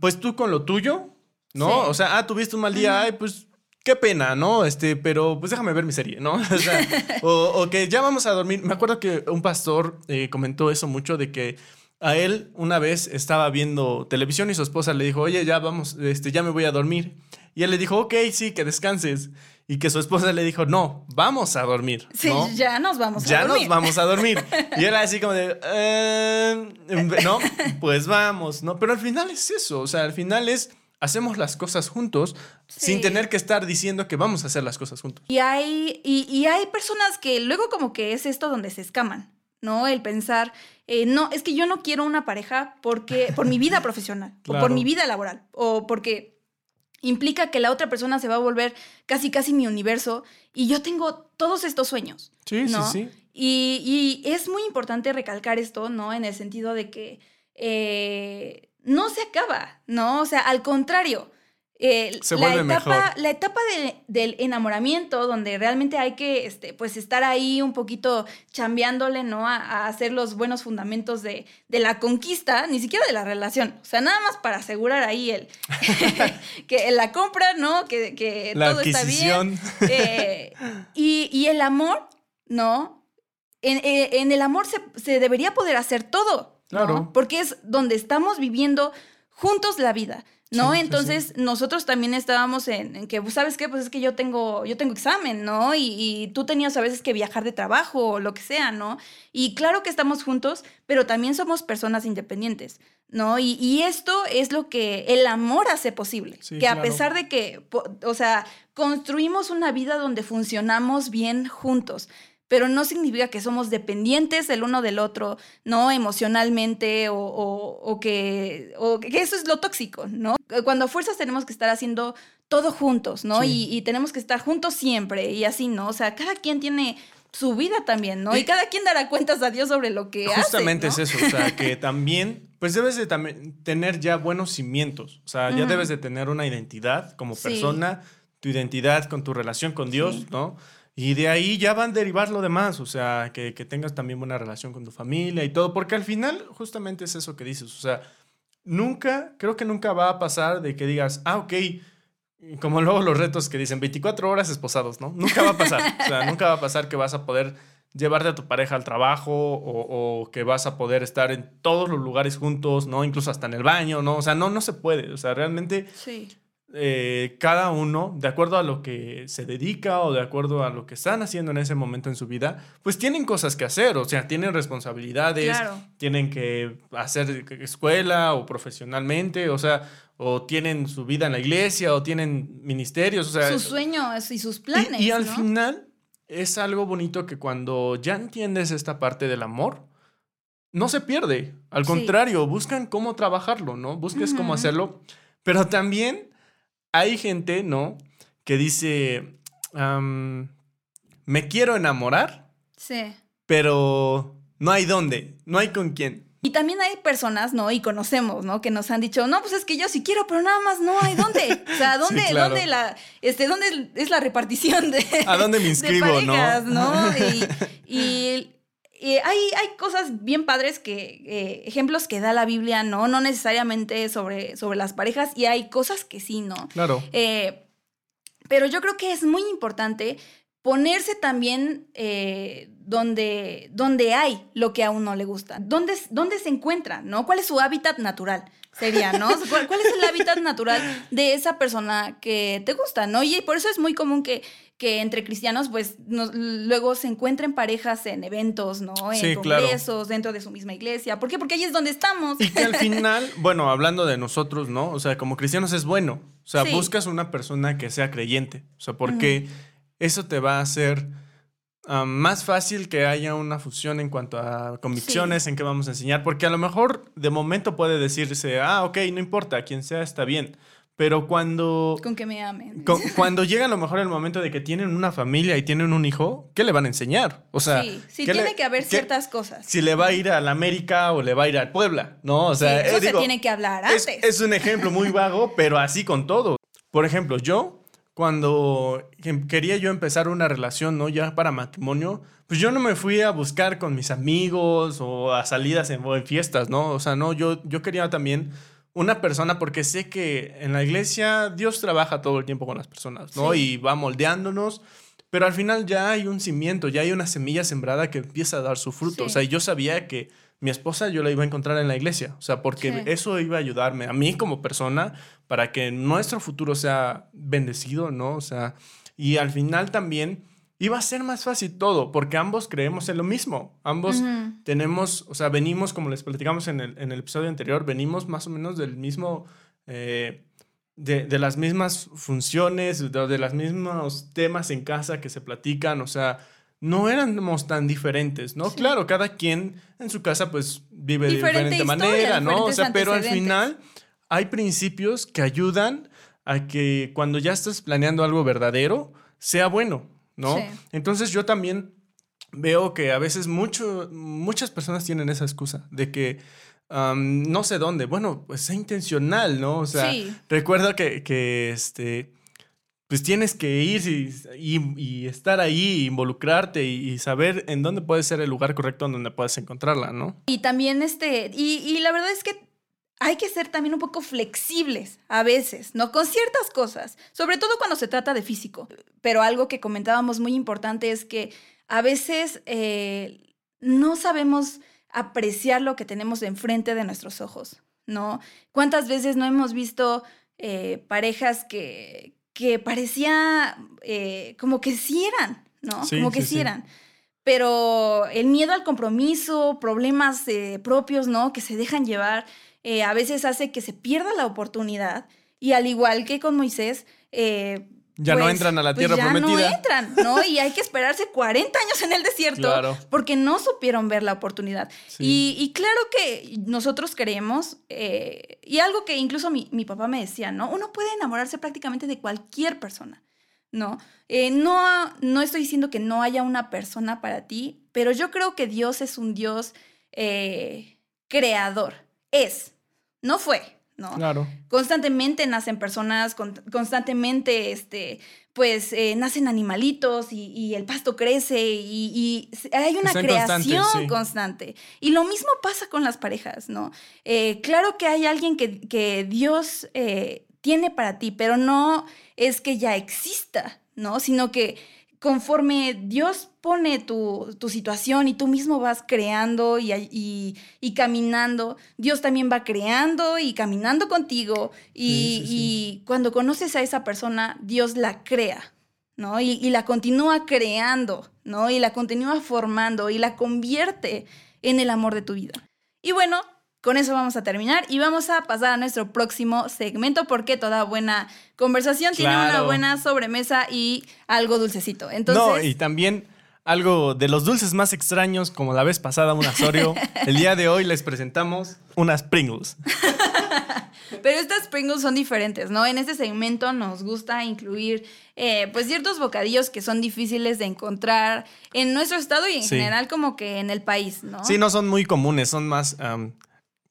pues tú con lo tuyo, ¿no? O sea, ah, tuviste un mal día, ay, pues qué pena, ¿no? Este, pero pues déjame ver mi serie, ¿no? O, sea, o, que ya vamos a dormir. Me acuerdo que un pastor eh, comentó eso mucho de que a él una vez estaba viendo televisión y su esposa le dijo, oye, ya vamos, este, ya me voy a dormir. Y él le dijo, ok, sí, que descanses. Y que su esposa le dijo, no, vamos a dormir. Sí, ya nos vamos a dormir. Ya nos vamos a dormir. y él así como de, eh, no, pues vamos, ¿no? Pero al final es eso, o sea, al final es hacemos las cosas juntos sin tener que estar diciendo que vamos a hacer las cosas juntos. Y hay, y, hay personas que luego como que es esto donde se escaman, ¿no? El pensar, eh, no, es que yo no quiero una pareja porque, por mi vida profesional, o por mi vida laboral, o porque implica que la otra persona se va a volver casi, casi mi universo y yo tengo todos estos sueños. Sí, sí, sí. Y, es muy importante recalcar esto, ¿no? En el sentido de que... Eh, no se acaba, ¿no? O sea, al contrario. se la, etapa, mejor. la etapa del enamoramiento, donde realmente hay que este, pues estar ahí un poquito chambeándole, ¿no? A, hacer los buenos fundamentos de, la conquista, ni siquiera de la relación. O sea, nada más para asegurar ahí el que la compra, ¿no? Que, que todo está bien. Eh, y, el amor, ¿no? En, eh, el amor se, se debería poder hacer todo. Claro. Porque es donde estamos viviendo juntos la vida. ¿no? Entonces, nosotros también estábamos en, que, pues, ¿sabes qué? Pues es que yo tengo, yo tengo examen, ¿no? Y, tú tenías a veces que viajar de trabajo o lo que sea, ¿no? Y claro que estamos juntos, pero también somos personas independientes, ¿no? Y, esto es lo que el amor hace posible. que a pesar de que, o sea, construimos una vida donde funcionamos bien juntos pero no significa que somos dependientes el uno del otro, ¿no? Emocionalmente o, que, que, eso es lo tóxico, ¿no? Cuando a fuerzas tenemos que estar haciendo todo juntos, ¿no? Y, tenemos que estar juntos siempre y así, ¿no? O sea, cada quien tiene su vida también, ¿no? Y, cada quien dará cuentas a Dios sobre lo que hace. Justamente es eso, o sea, que también, pues debes de también tener ya buenos cimientos, o sea, ya debes de tener una identidad como persona, tu identidad con tu relación con Dios, ¿no? Y de ahí ya van a derivar lo demás, o sea, que, tengas también buena relación con tu familia y todo, porque al final justamente es eso que dices, o sea, nunca, creo que nunca va a pasar de que digas, ah, ok, como luego los retos que dicen 24 horas esposados, ¿no? Nunca va a pasar, o sea, nunca va a pasar que vas a poder llevarte a tu pareja al trabajo o, o, que vas a poder estar en todos los lugares juntos, ¿no? Incluso hasta en el baño, ¿no? O sea, no, no se puede, o sea, realmente... Sí eh, cada uno, de acuerdo a lo que se dedica o de acuerdo a lo que están haciendo en ese momento en su vida, pues tienen cosas que hacer, o sea, tienen responsabilidades, tienen que hacer escuela o profesionalmente, o sea, o tienen su vida en la iglesia o tienen ministerios, o sea... Sus sueños y sus planes. Y, al final es algo bonito que cuando ya entiendes esta parte del amor, no se pierde. Al contrario, buscan cómo trabajarlo, ¿no? Busques cómo hacerlo. Pero también hay gente, ¿no? Que dice, me quiero enamorar. Sí. Pero no hay dónde, no hay con quién. Y también hay personas, ¿no? Y conocemos, ¿no? Que nos han dicho, no, pues es que yo sí quiero, pero nada más no hay dónde. O sea, ¿dónde, ¿dónde la, este, dónde es la repartición de. ¿A dónde me inscribo, no? ¿no? Y, y hay, hay, cosas bien padres que, eh, ejemplos que da la Biblia, ¿no? No necesariamente sobre, sobre las parejas, y hay cosas que sí, ¿no? Claro. Eh, pero yo creo que es muy importante ponerse también eh, donde, donde hay lo que a uno le gusta, dónde, dónde se encuentra, ¿no? ¿Cuál es su hábitat natural? Sería, ¿no? ¿Cuál, es el hábitat natural de esa persona que te gusta, ¿no? Y por eso es muy común que, que entre cristianos, pues, luego se encuentren parejas en eventos, ¿no? En congresos, dentro de su misma iglesia. ¿Por qué? Porque ahí es donde estamos. Y que al final, bueno, hablando de nosotros, ¿no? O sea, como cristianos es bueno. O sea, buscas una persona que sea creyente. O sea, porque eso te va a hacer ah, más fácil que haya una fusión en cuanto a convicciones, en qué vamos a enseñar, porque a lo mejor de momento puede decirse, ah, ok, no importa, quien sea está bien. Pero cuando... Con que me amen. cuando llega a lo mejor el momento de que tienen una familia y tienen un hijo, ¿qué le van a enseñar? O sea... Sí, sí tiene que haber ciertas cosas. Si le va a ir a la América o le va a ir al Puebla, ¿no? O sea... eso eh, se tiene que hablar antes. Es, es un ejemplo muy vago, pero así con todo. Por ejemplo, yo cuando quería yo empezar una relación, ¿no? Ya para matrimonio, pues yo no me fui a buscar con mis amigos o a salidas en, fiestas, ¿no? O sea, no, yo, yo quería también una persona porque sé que en la iglesia Dios trabaja todo el tiempo con las personas, ¿no? Y va moldeándonos, pero al final ya hay un cimiento, ya hay una semilla sembrada que empieza a dar su fruto. O sea, yo sabía que mi esposa yo la iba a encontrar en la iglesia, o sea, porque eso iba a ayudarme a mí como persona para que nuestro futuro sea bendecido, ¿no? O sea, y al final también iba a ser más fácil todo, porque ambos creemos en lo mismo, ambos tenemos, o sea, venimos, como les platicamos en el, en el episodio anterior, venimos más o menos del mismo... Eh, de, de, las mismas funciones, de, de los mismos temas en casa que se platican, o sea, no éramos tan diferentes, ¿no? Claro, cada quien en su casa pues vive de diferente manera, ¿no? O sea, pero al final hay principios que ayudan a que cuando ya estás planeando algo verdadero, sea bueno, ¿no? Entonces yo también veo que a veces mucho, muchas personas tienen esa excusa de que no sé dónde. Bueno, pues es intencional, ¿no? O sea, recuerda que, que este pues tienes que ir y, estar ahí, involucrarte y, saber en dónde puede ser el lugar correcto en donde puedes encontrarla, ¿no? Y también este, y, la verdad es que hay que ser también un poco flexibles a veces, ¿no? Con ciertas cosas, sobre todo cuando se trata de físico. Pero algo que comentábamos muy importante es que a veces eh, no sabemos apreciar lo que tenemos enfrente de nuestros ojos, ¿no? ¿Cuántas veces no hemos visto eh, parejas que, que parecía eh, como que sí eran, ¿no? como que sí, eran. Pero el miedo al compromiso, problemas propios, ¿no? Que se dejan llevar, eh, a veces hace que se pierda la oportunidad. Y al igual que con Moisés, ya no pues, entran a la pues tierra ya prometida. No entran, ¿no? Y hay que esperarse 40 años en el desierto porque no supieron ver la oportunidad. Y, claro que nosotros creemos, eh, y algo que incluso mi, papá me decía, ¿no? Uno puede enamorarse prácticamente de cualquier persona, ¿no? Eh, no, no estoy diciendo que no haya una persona para ti, pero yo creo que Dios es un Dios eh, creador. Es, no fue. Claro. Constantemente nacen personas, constantemente, este, pues, eh, nacen animalitos y, el pasto crece y, hay una creación constante. Y lo mismo pasa con las parejas, ¿no? Eh, claro que hay alguien que, Dios eh, tiene para ti, pero no es que ya exista, ¿no? Sino que conforme Dios pone tu, situación y tú mismo vas creando y, y, caminando, Dios también va creando y caminando contigo. Y, y, cuando conoces a esa persona, Dios la crea, ¿no? Y, la continúa creando, ¿no? Y la continúa formando y la convierte en el amor de tu vida. Y bueno, con eso vamos a terminar y vamos a pasar a nuestro próximo segmento porque toda buena conversación tiene una buena sobremesa y algo dulcecito. Entonces, no, y también algo de los dulces más extraños, como la vez pasada un Asorio. el día de hoy les presentamos unas Pringles. Pero estas Pringles son diferentes, ¿no? En este segmento nos gusta incluir eh, pues ciertos bocadillos que son difíciles de encontrar en nuestro estado y en general como que en el país, ¿no? Sí, no son muy comunes, son más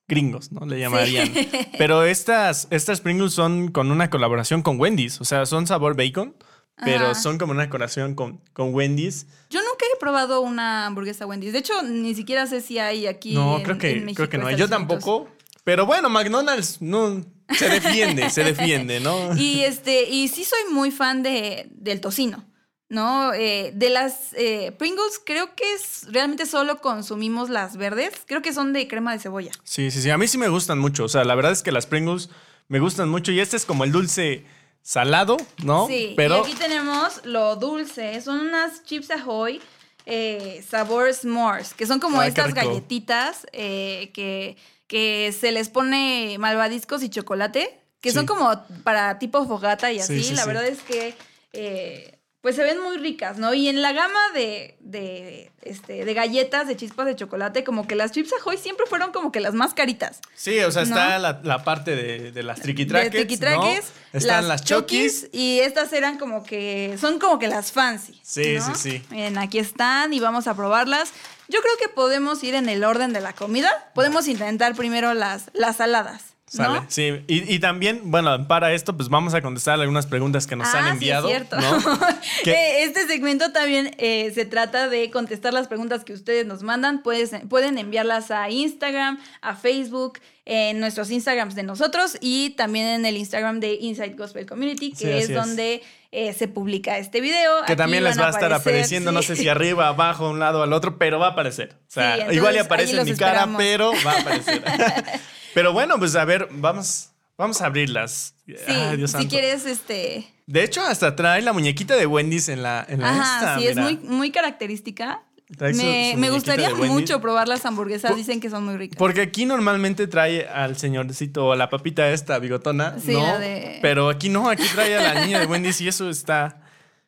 gringos, ¿no? Le llamarían. Pero estas, estas Pringles son con una colaboración con Wendy's, o sea, son sabor bacon, pero son como una colaboración con, con Wendy's. Yo nunca he probado una hamburguesa Wendy's. De hecho, ni siquiera sé si hay aquí. No, creo que, creo que no hay. Yo tampoco. Pero bueno, McDonald's no se defiende, se defiende, ¿no? Y este, y sí soy muy fan de, del tocino. ¿no? Eh, de las eh, Pringles, creo que es, realmente solo consumimos las verdes. Creo que son de crema de cebolla. Sí, sí, sí. A mí sí me gustan mucho. O sea, la verdad es que las Pringles me gustan mucho. Y este es como el dulce salado, ¿no? Sí, Pero... y aquí tenemos lo dulce. Son unas chips Ahoy eh, sabor s'mores, que son como estas galletitas que, que se les pone malvadiscos y chocolate, que son como para tipo fogata y así. la verdad es que pues se ven muy ricas, ¿no? Y en la gama de, de, este, de galletas, de chispas de chocolate, como que las Chips Ahoy siempre fueron como que las más caritas. Sí, o sea, está la, parte de, de las triquitraques, ¿no? Están las, chokis. Y estas eran como que, son como que las fancy. Sí, sí, sí. Miren, aquí están y vamos a probarlas. Yo creo que podemos ir en el orden de la comida. Podemos intentar primero las, las saladas. Sale, sí. Y, también, bueno, para esto, pues vamos a contestar algunas preguntas que nos han ah, enviado. Sí, es cierto. Eh, este segmento también eh, se trata de contestar las preguntas que ustedes nos mandan. pueden enviarlas a Instagram, a Facebook, en nuestros Instagrams de nosotros y también en el Instagram de Inside Gospel Community, que es donde eh, se publica este video. Que también les va a estar apareciendo, no sé si arriba, abajo, a un lado, al otro, pero va a aparecer. O sea, igual y aparece en mi cara, pero va a aparecer. Pero bueno, pues a ver, vamos, vamos a abrirlas. Sí, si quieres, este. De hecho, hasta trae la muñequita de Wendy's en la, en Ajá, sí, es muy, muy característica. Me, me, gustaría mucho probar las hamburguesas, dicen que son muy ricas. Porque aquí normalmente trae al señorcito, la papita esta bigotona, sí, ¿no? De... Pero aquí no, aquí trae a la niña de Wendy's y eso está...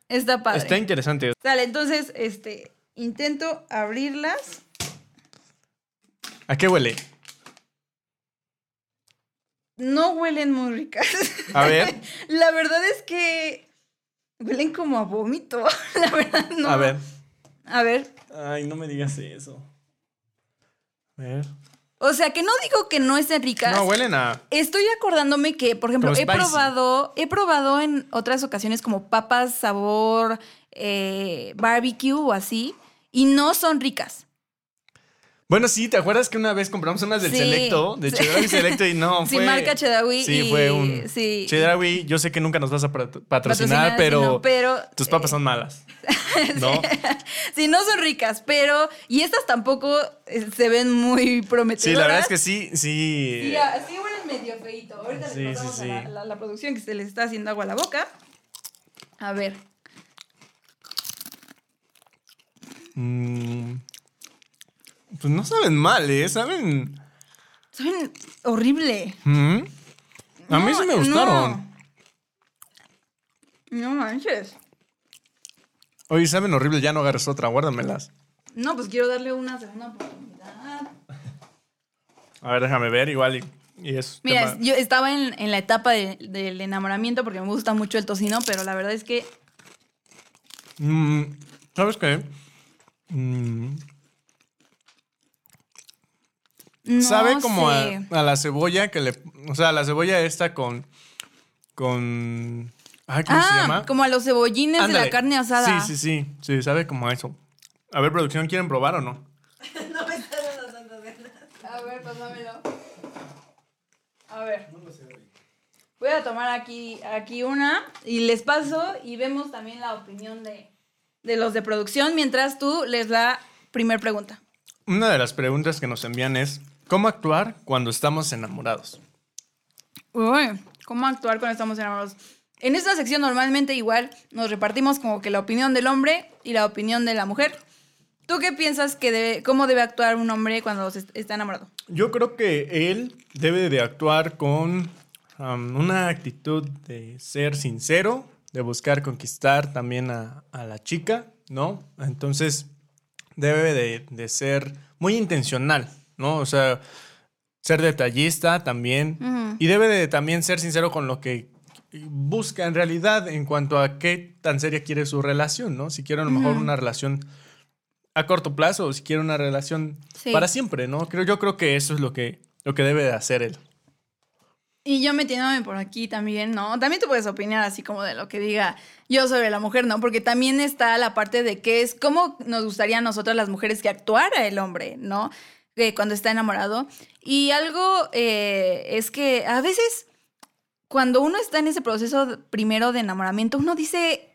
Está padre. Está interesante. Dale, entonces, este, intento abrirlas. ¿A qué huele? No huelen muy ricas. A ver. La verdad es que huelen como a vómito. La verdad, no. A ver. A ver. Ay, no me digas eso. A ver. O sea, que no digo que no estén ricas. No, huelen a. Estoy acordándome que, por ejemplo, he probado, he probado en otras ocasiones como papas sabor eh, barbecue o así, y no son ricas. Bueno, sí, ¿te acuerdas que una vez compramos unas del Selecto? De sí. Selecto y no, fue... Sí, marca Chedraui. Sí, fue un... Sí. Chedraui, yo sé que nunca nos vas a patrocinar, pero, pero, tus papas son malas, ¿no? sí, no son ricas, pero... Y estas tampoco eh, se ven muy prometedoras. Sí, la verdad es que sí, sí... Sí, así huelen medio feito. Ahorita sí, les sí, a la, la, producción que se les está haciendo agua a la boca. A ver. Mmm... Pues no saben mal, ¿eh? Saben. Saben horrible. A mí sí me gustaron. No. manches. Oye, saben horrible, ya no agarres otra, guárdamelas. No, pues quiero darle una segunda oportunidad. A ver, déjame ver, igual y, eso. Mira, yo estaba en, la etapa del enamoramiento porque me gusta mucho el tocino, pero la verdad es que. Mm, ¿Sabes qué? Sabe como a, la cebolla que le. O sea, la cebolla esta con. Con. Ay, ¿cómo se ah, llama? Como a los cebollines de la carne asada. Sí, sí, sí. Sí, sabe como a eso. A ver, producción, ¿quieren probar o no? no me estás dando A ver, pásamelo. A ver. Voy a tomar aquí, aquí una y les paso y vemos también la opinión de, de los de producción mientras tú les da primer pregunta. Una de las preguntas que nos envían es, ¿Cómo actuar cuando estamos enamorados? Uy, ¿cómo actuar cuando estamos enamorados? En esta sección normalmente igual nos repartimos como que la opinión del hombre y la opinión de la mujer. ¿Tú qué piensas que debe, cómo debe actuar un hombre cuando está enamorado? Yo creo que él debe de actuar con um, una actitud de ser sincero, de buscar conquistar también a, la chica, ¿no? Entonces debe de, de ser muy intencional, ¿no? O sea, ser detallista también. Y debe de también ser sincero con lo que busca en realidad en cuanto a qué tan seria quiere su relación, ¿no? Si quiere a lo mejor una relación a corto plazo o si quiere una relación para siempre, ¿no? Creo, yo creo que eso es lo que, lo que debe de hacer él. Y yo metiéndome por aquí también, ¿no? También tú puedes opinar así como de lo que diga yo sobre la mujer, ¿no? Porque también está la parte de qué es cómo nos gustaría a nosotras las mujeres que actuara el hombre, ¿no? Cuando está enamorado. Y algo eh, es que a veces cuando uno está en ese proceso primero de enamoramiento, uno dice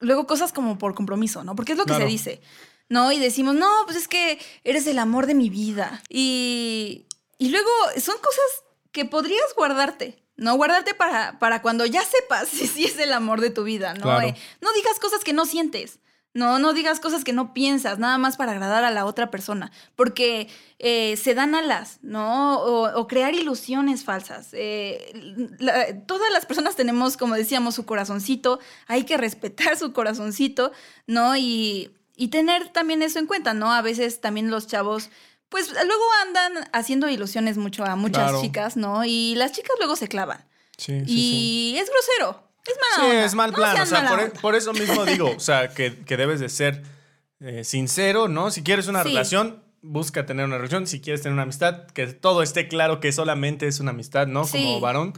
luego cosas como por compromiso, ¿no? Porque es lo que se dice, ¿no? Y decimos, no, pues es que eres el amor de mi vida. Y, y luego son cosas que podrías guardarte, ¿no? Guardarte para, para cuando ya sepas si, si es el amor de tu vida, ¿no? Eh, no digas cosas que no sientes. No, no digas cosas que no piensas, nada más para agradar a la otra persona, porque eh, se dan alas, ¿no? O, crear ilusiones falsas. Eh, todas las personas tenemos, como decíamos, su corazoncito, hay que respetar su corazoncito, ¿no? Y, tener también eso en cuenta, ¿no? A veces también los chavos pues luego andan haciendo ilusiones mucho a muchas chicas, ¿no? Y las chicas luego se clavan. Sí, y es grosero. Es Sí, es mal plan. o sea, e, por, eso mismo digo, o sea, que, debes de ser eh, sincero, ¿no? Si quieres una relación, busca tener una relación. Si quieres tener una amistad, que todo esté claro que solamente es una amistad, ¿no? Como varón.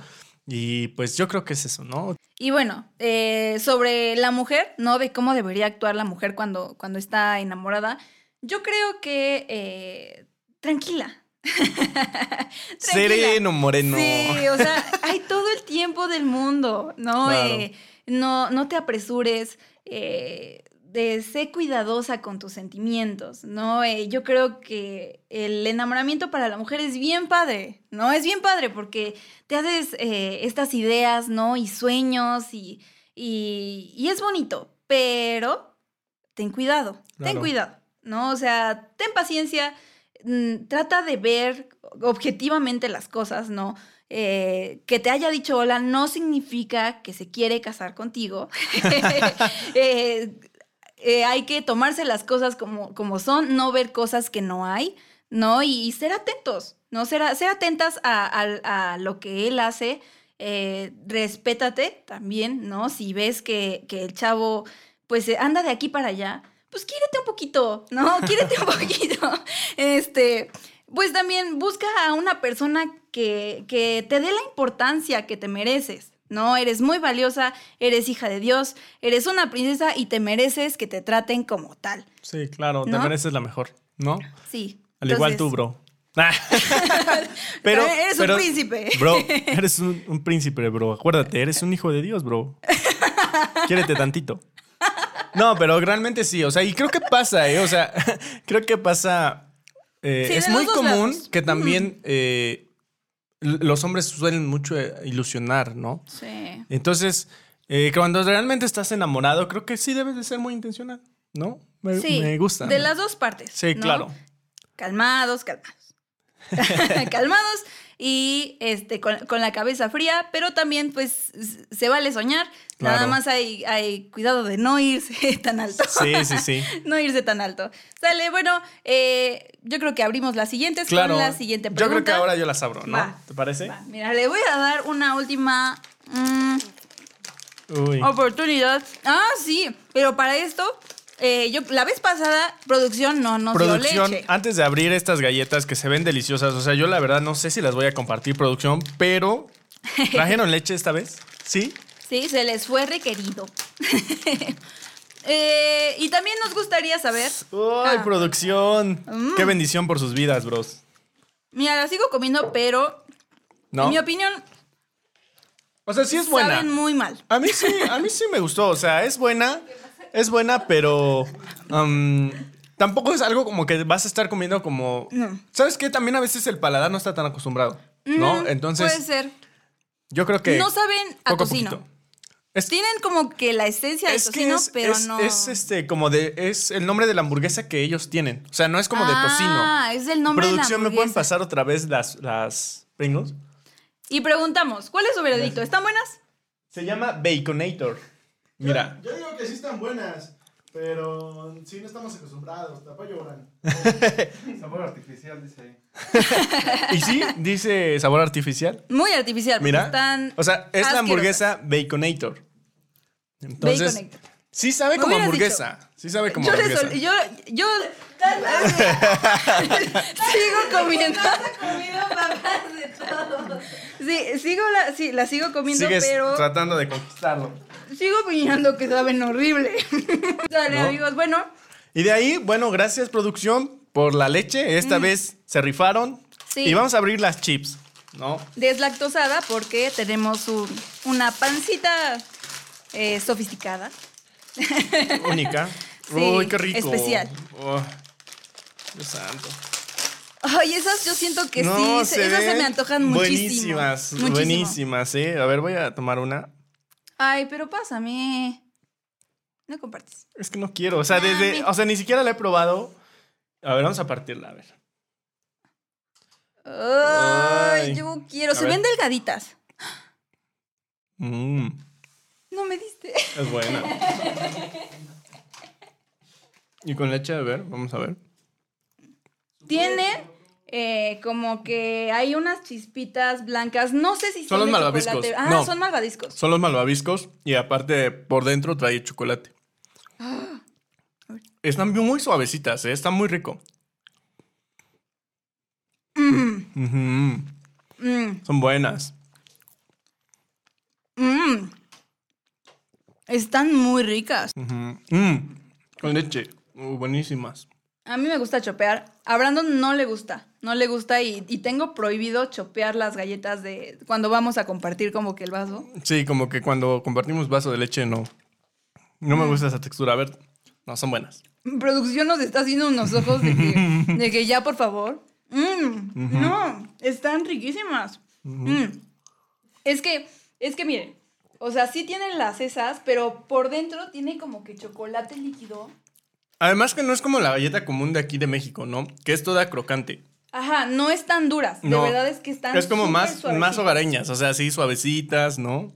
Y pues yo creo que es eso, ¿no? Y bueno, eh, sobre la mujer, ¿no? De cómo debería actuar la mujer cuando, cuando está enamorada. Yo creo que eh, tranquila, Sereno, moreno. Sí, o sea, hay todo el tiempo del mundo, ¿no? Eh, no, no te apresures. Eh, de ser cuidadosa con tus sentimientos, ¿no? Eh, yo creo que el enamoramiento para la mujer es bien padre, ¿no? Es bien padre porque te haces estas ideas, ¿no? Y sueños y, y, es bonito, pero ten cuidado, ten cuidado, ¿no? O sea, ten paciencia, trata de ver objetivamente las cosas, ¿no? Eh, que te haya dicho hola no significa que se quiere casar contigo. Eh, eh, hay que tomarse las cosas como, como son, no ver cosas que no hay, ¿no? Y, ser atentos, ¿no? Ser, ser atentas a, lo que él hace. respétate también, ¿no? Si ves que, que el chavo pues anda de aquí para allá, pues quiérete un poquito, ¿no? Quiérete un poquito. Este, pues también busca a una persona que, que te dé la importancia que te mereces. No, eres muy valiosa, eres hija de Dios, eres una princesa y te mereces que te traten como tal. Sí, claro, te mereces la mejor, ¿no? Sí. Al igual tú, bro. pero eres un príncipe. Bro, eres un, un, príncipe, bro. Acuérdate, eres un hijo de Dios, bro. Quiérete tantito. No, pero realmente sí. O sea, y creo que pasa, ¿eh? O sea, creo que pasa. Eh, es muy común que también eh, los hombres suelen mucho eh, ilusionar, ¿no? Sí. Entonces, cuando realmente estás enamorado, creo que sí debes de ser muy intencional, ¿no? Me, sí, me gusta. De las dos partes. Sí, claro. Calmados, calmados. calmados y este, con, la cabeza fría, pero también pues se vale soñar. Nada más hay, hay cuidado de no irse tan alto. Sí, sí, sí. no irse tan alto. Sale, bueno, eh, yo creo que abrimos las siguientes claro. con la siguiente pregunta. Yo creo que ahora yo las abro, ¿no? ¿Te parece? Mira, le voy a dar una última mm, oportunidad. Ah, sí, pero para esto eh, yo, la vez pasada, producción no nos producción, dio leche. Antes de abrir estas galletas que se ven deliciosas, o sea, yo la verdad no sé si las voy a compartir, producción, pero ¿trajeron leche esta vez? ¿Sí? Sí, se les fue requerido. Eh, y también nos gustaría saber. ¡Ay, ah. producción! Mm. ¡Qué bendición por sus vidas, bros! Mira, la sigo comiendo, pero. ¿No? En mi opinión. O sea, sí es buena. Saben muy mal. A mí sí, a mí sí me gustó. O sea, es buena es buena, pero um, tampoco es algo como que vas a estar comiendo como... ¿Sabes qué? También a veces el paladar no está tan acostumbrado, ¿no? Entonces... Puede ser. Yo creo que... No saben a tocino. Tienen como que la esencia de tocino, pero no. Es este, como de. Es el nombre de la hamburguesa que ellos tienen. O sea, no es como de tocino. Ah, es el nombre de la hamburguesa. ¿me pueden pasar otra vez las, las Pringles? Y preguntamos, ¿cuál es su veredicto? ¿Están buenas? Se llama Baconator. Mira. Yo, digo que sí están buenas, pero sí no estamos acostumbrados. Te apoyo, sabor artificial, dice ahí. ¿Y sí? Dice sabor artificial. Muy artificial. Mira. Están o sea, es la hamburguesa Baconator. Entonces, Baconator. sí sabe como hamburguesa. Sí sabe como hamburguesa. yo, yo sigo comiendo. de todo. Sí, sigo la, sí, la sigo comiendo, pero. Tratando de conquistarlo. Sigo opinando que saben horrible. Dale, amigos. Bueno. Y de ahí, bueno, gracias, producción, por la leche. Esta mm. vez se rifaron. Sí. Y vamos a abrir las chips, ¿no? Deslactosada porque tenemos una pancita eh, sofisticada. Única. Uy, qué rico. Especial. Oh, Dios santo. Ay, esas yo siento que sí, esas se me antojan muchísimo. Buenísimas, buenísimas, ¿eh? A ver, voy a tomar una. Ay, pero pásame. No compartes. Es que no quiero, o sea, desde, o sea, ni siquiera la he probado. A ver, vamos a partirla, a ver. Ay, yo quiero. Se ven delgaditas. Mmm. No me diste. Es buena. y con leche, a ver, vamos a ver. Tiene eh, como que hay unas chispitas blancas. No sé si son, son los malvaviscos. Ah, son malvaviscos. Son los malvaviscos y aparte por dentro trae chocolate. Ah. Están muy suavecitas, ¿eh? Están muy rico. Mm. Mm. Son buenas. Mm. Están muy ricas. Con leche. buenísimas. A mí me gusta chopear. A Brandon no le gusta. No le gusta y, tengo prohibido chopear las galletas de cuando vamos a compartir como que el vaso. Sí, como que cuando compartimos vaso de leche no. No me gusta esa textura. A ver, no, son buenas. Producción nos está haciendo unos ojos de que, de que ya, por favor. No, están riquísimas. Es que, es que miren, o sea, sí tienen las esas, pero por dentro tiene como que chocolate líquido. Además que no es como la galleta común de aquí de México, ¿no? Que es toda crocante. Ajá, no están duras. de verdad es que están. Es como más, más hogareñas, o sea, sí, suavecitas, ¿no?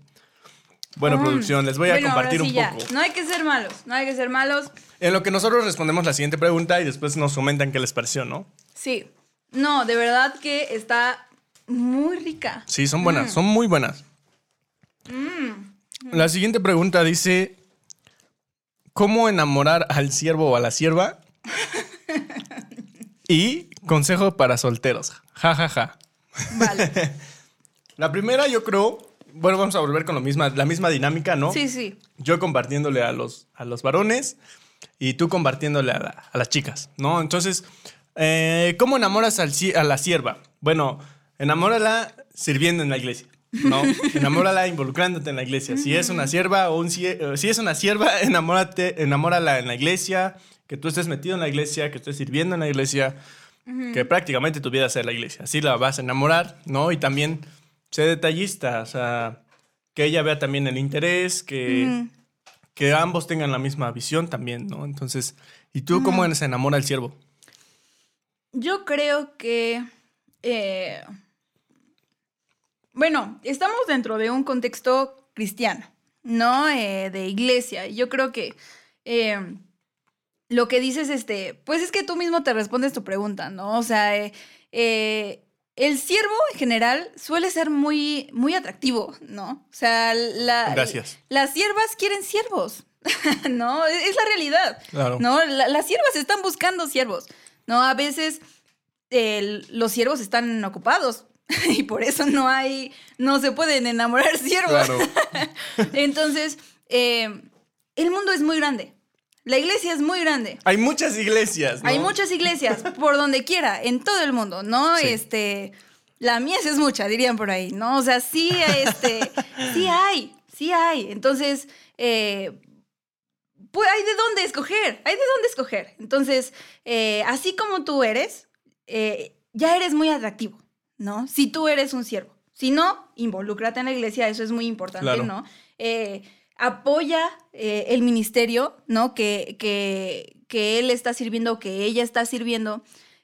Bueno, mm. producción, les voy a compartir un poco. No hay que ser malos, no hay que ser malos. En lo que nosotros respondemos la siguiente pregunta y después nos comentan qué les pareció, ¿no? Sí. No, de verdad que está muy rica. Sí, son buenas, mm. son muy buenas. Mm. La siguiente pregunta dice: ¿Cómo enamorar al siervo o a la sierva? y consejo para solteros. Ja, ja, ja. Vale. la primera, yo creo. Bueno, vamos a volver con lo misma, la misma dinámica, ¿no? Sí, sí. Yo compartiéndole a los, a los varones y tú compartiéndole a, a las chicas, ¿no? Entonces, eh, ¿Cómo enamoras a la sierva? Bueno, enamórala sirviendo en la iglesia. ¿no? Enamórala involucrándote en la iglesia. Si es una sierva o un eh, si es una sierva, enamórate, enamórala en la iglesia, que tú estés metido en la iglesia, que estés sirviendo en la iglesia, que prácticamente tu vida sea la iglesia. Así la vas a enamorar, ¿no? Y también sé detallista, o sea, que ella vea también el interés, que, que ambos tengan la misma visión también, ¿no? Entonces, ¿y tú cómo se enamora el siervo? Yo creo que... Eh, bueno, estamos dentro de un contexto cristiano, ¿no? Eh, de iglesia. Yo creo que eh, lo que dices, este, pues es que tú mismo te respondes tu pregunta, ¿no? O sea, el siervo en general suele ser muy, muy atractivo, ¿no? O sea, la, Gracias. las siervas quieren siervos, ¿no? Es la realidad. Claro. ¿no? las siervas están buscando siervos. ¿no? A veces los siervos están ocupados y por eso no hay, no se pueden enamorar siervos. Entonces, eh, el mundo es muy grande. La iglesia es muy grande. Hay muchas iglesias, Hay muchas iglesias, por donde quiera, en todo el mundo, ¿no? Este, la mies es mucha, dirían por ahí, ¿no? O sea, sí, este, sí hay, sí hay. Entonces, eh, pues hay de dónde escoger, hay de dónde escoger. Entonces, eh, así como tú eres, eh, ya eres muy atractivo, ¿no? Si tú eres un siervo. Si no, involúcrate en la iglesia, eso es muy importante, ¿no? Eh, apoya el ministerio, ¿no? Que, que, que, él está sirviendo, que ella está sirviendo.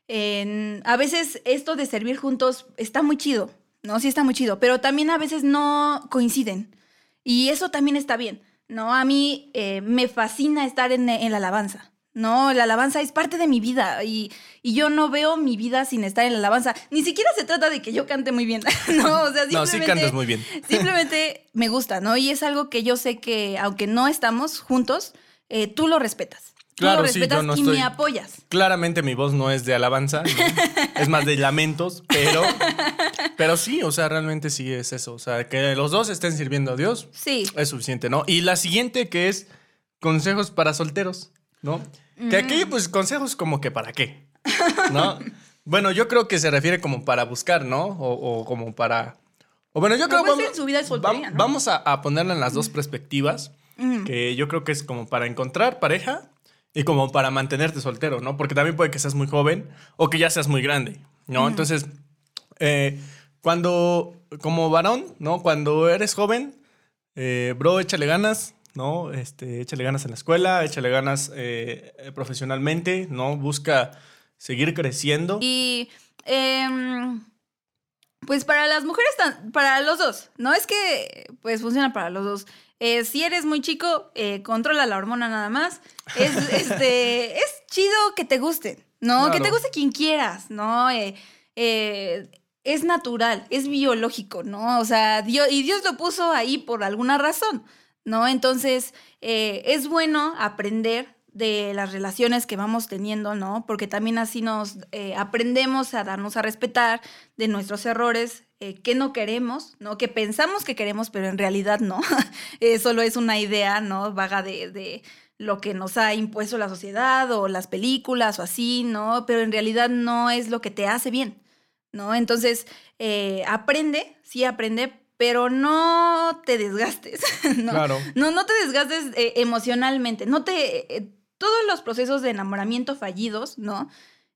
a veces esto de servir juntos está muy chido, ¿no? Sí está muy chido, pero también a veces no coinciden. Y eso también está bien. ¿no? A mí eh, me fascina estar en, la alabanza, ¿no? La alabanza es parte de mi vida y, yo no veo mi vida sin estar en la alabanza. Ni siquiera se trata de que yo cante muy bien, ¿no? O sea, no, sí cantas muy bien. Simplemente me gusta, ¿no? Y es algo que yo sé que, aunque no estamos juntos, eh, tú lo respetas. Claro, sí, yo no y me apoyas. Claramente mi voz no es de alabanza, es más de lamentos, pero, pero sí, o sea, realmente sí es eso. O sea, que los dos estén sirviendo a Dios. Sí. Es suficiente, ¿no? Y la siguiente que es consejos para solteros, ¿no? Que aquí, pues, consejos como que para qué, ¿no? bueno, yo creo que se refiere como para buscar, ¿no? O, como para... O bueno, yo creo que vamos, vamos a, a, ponerla en las dos perspectivas. Que yo creo que es como para encontrar pareja y como para mantenerte soltero, ¿no? Porque también puede que seas muy joven o que ya seas muy grande, ¿no? Entonces, eh, cuando, como varón, ¿no? Cuando eres joven, eh, bro, échale ganas, ¿no? Este, échale ganas en la escuela, échale ganas eh, profesionalmente, ¿no? Busca seguir creciendo. Y, em, pues para las mujeres, para los dos, ¿no? Es que, pues funciona para los dos. Eh, si eres muy chico, eh, controla la hormona nada más. Es, este, es chido que te guste, ¿no? Que te guste quien quieras, ¿no? Eh, es natural, es biológico, ¿no? O sea, Dios, y Dios lo puso ahí por alguna razón, ¿no? Entonces, es bueno aprender de las relaciones que vamos teniendo, ¿no? Porque también así nos aprendemos a darnos a respetar de nuestros errores eh, que no queremos, ¿no? Que pensamos que queremos, pero en realidad no. eh, solo es una idea, ¿no? Vaga de, de, lo que nos ha impuesto la sociedad o las películas o así, ¿no? Pero en realidad no es lo que te hace bien, ¿no? Entonces, eh, aprende, sí aprende, pero no te desgastes, ¿no? Claro. No, no te desgastes eh, emocionalmente, no te... todos los procesos de enamoramiento fallidos, ¿no?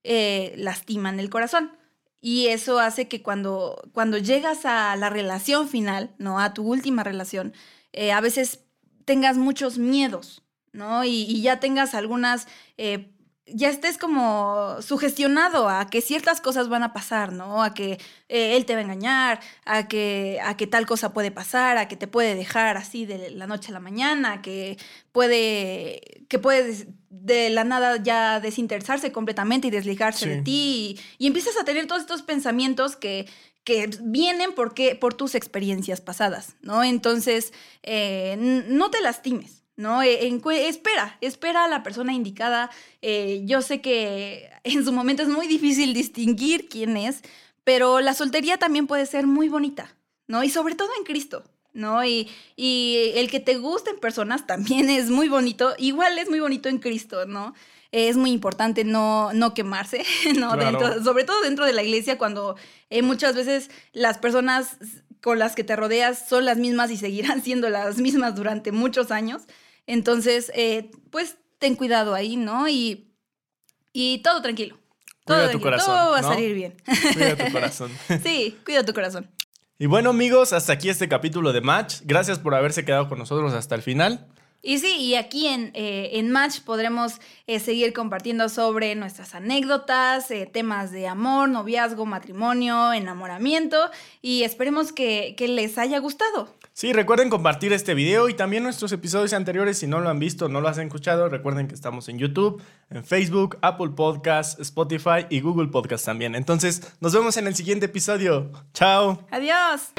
lastiman el corazón. Y eso hace que cuando, cuando llegas a la relación final, ¿no? A tu última relación, eh, a veces tengas muchos miedos, ¿no? Y, ya tengas algunas, eh, ya estés como sugestionado a que ciertas cosas van a pasar, ¿no? A que eh, él te va a engañar, a que, a que tal cosa puede pasar, a que te puede dejar así de la noche a la mañana, que puede, que puede de la nada ya desinteresarse completamente y desligarse de ti y, empiezas a tener todos estos pensamientos que, que vienen porque, por tus experiencias pasadas, ¿no? Entonces, eh, no te lastimes, ¿no? E, espera, espera a la persona indicada. Eh, yo sé que en su momento es muy difícil distinguir quién es, pero la soltería también puede ser muy bonita, ¿no? Y sobre todo en Cristo, ¿no? Y, y, el que te gusten personas también es muy bonito, igual es muy bonito en Cristo, ¿no? Es muy importante no, no quemarse, ¿no? Dentro, sobre todo dentro de la iglesia, cuando eh, muchas veces las personas con las que te rodeas son las mismas y seguirán siendo las mismas durante muchos años. Entonces, eh, pues ten cuidado ahí, ¿no? Y, y todo tranquilo. Todo, cuida tu corazón, todo va a salir bien. Cuida tu corazón. sí, cuida tu corazón. Y bueno amigos, hasta aquí este capítulo de Match. Gracias por haberse quedado con nosotros hasta el final. Y sí, y aquí en, eh, en Match podremos eh, seguir compartiendo sobre nuestras anécdotas, eh, temas de amor, noviazgo, matrimonio, enamoramiento y esperemos que, que les haya gustado. Sí, recuerden compartir este video y también nuestros episodios anteriores. Si no lo han visto, no lo han escuchado, recuerden que estamos en YouTube, en Facebook, Apple Podcasts, Spotify y Google Podcasts también. Entonces, nos vemos en el siguiente episodio. Chao. Adiós.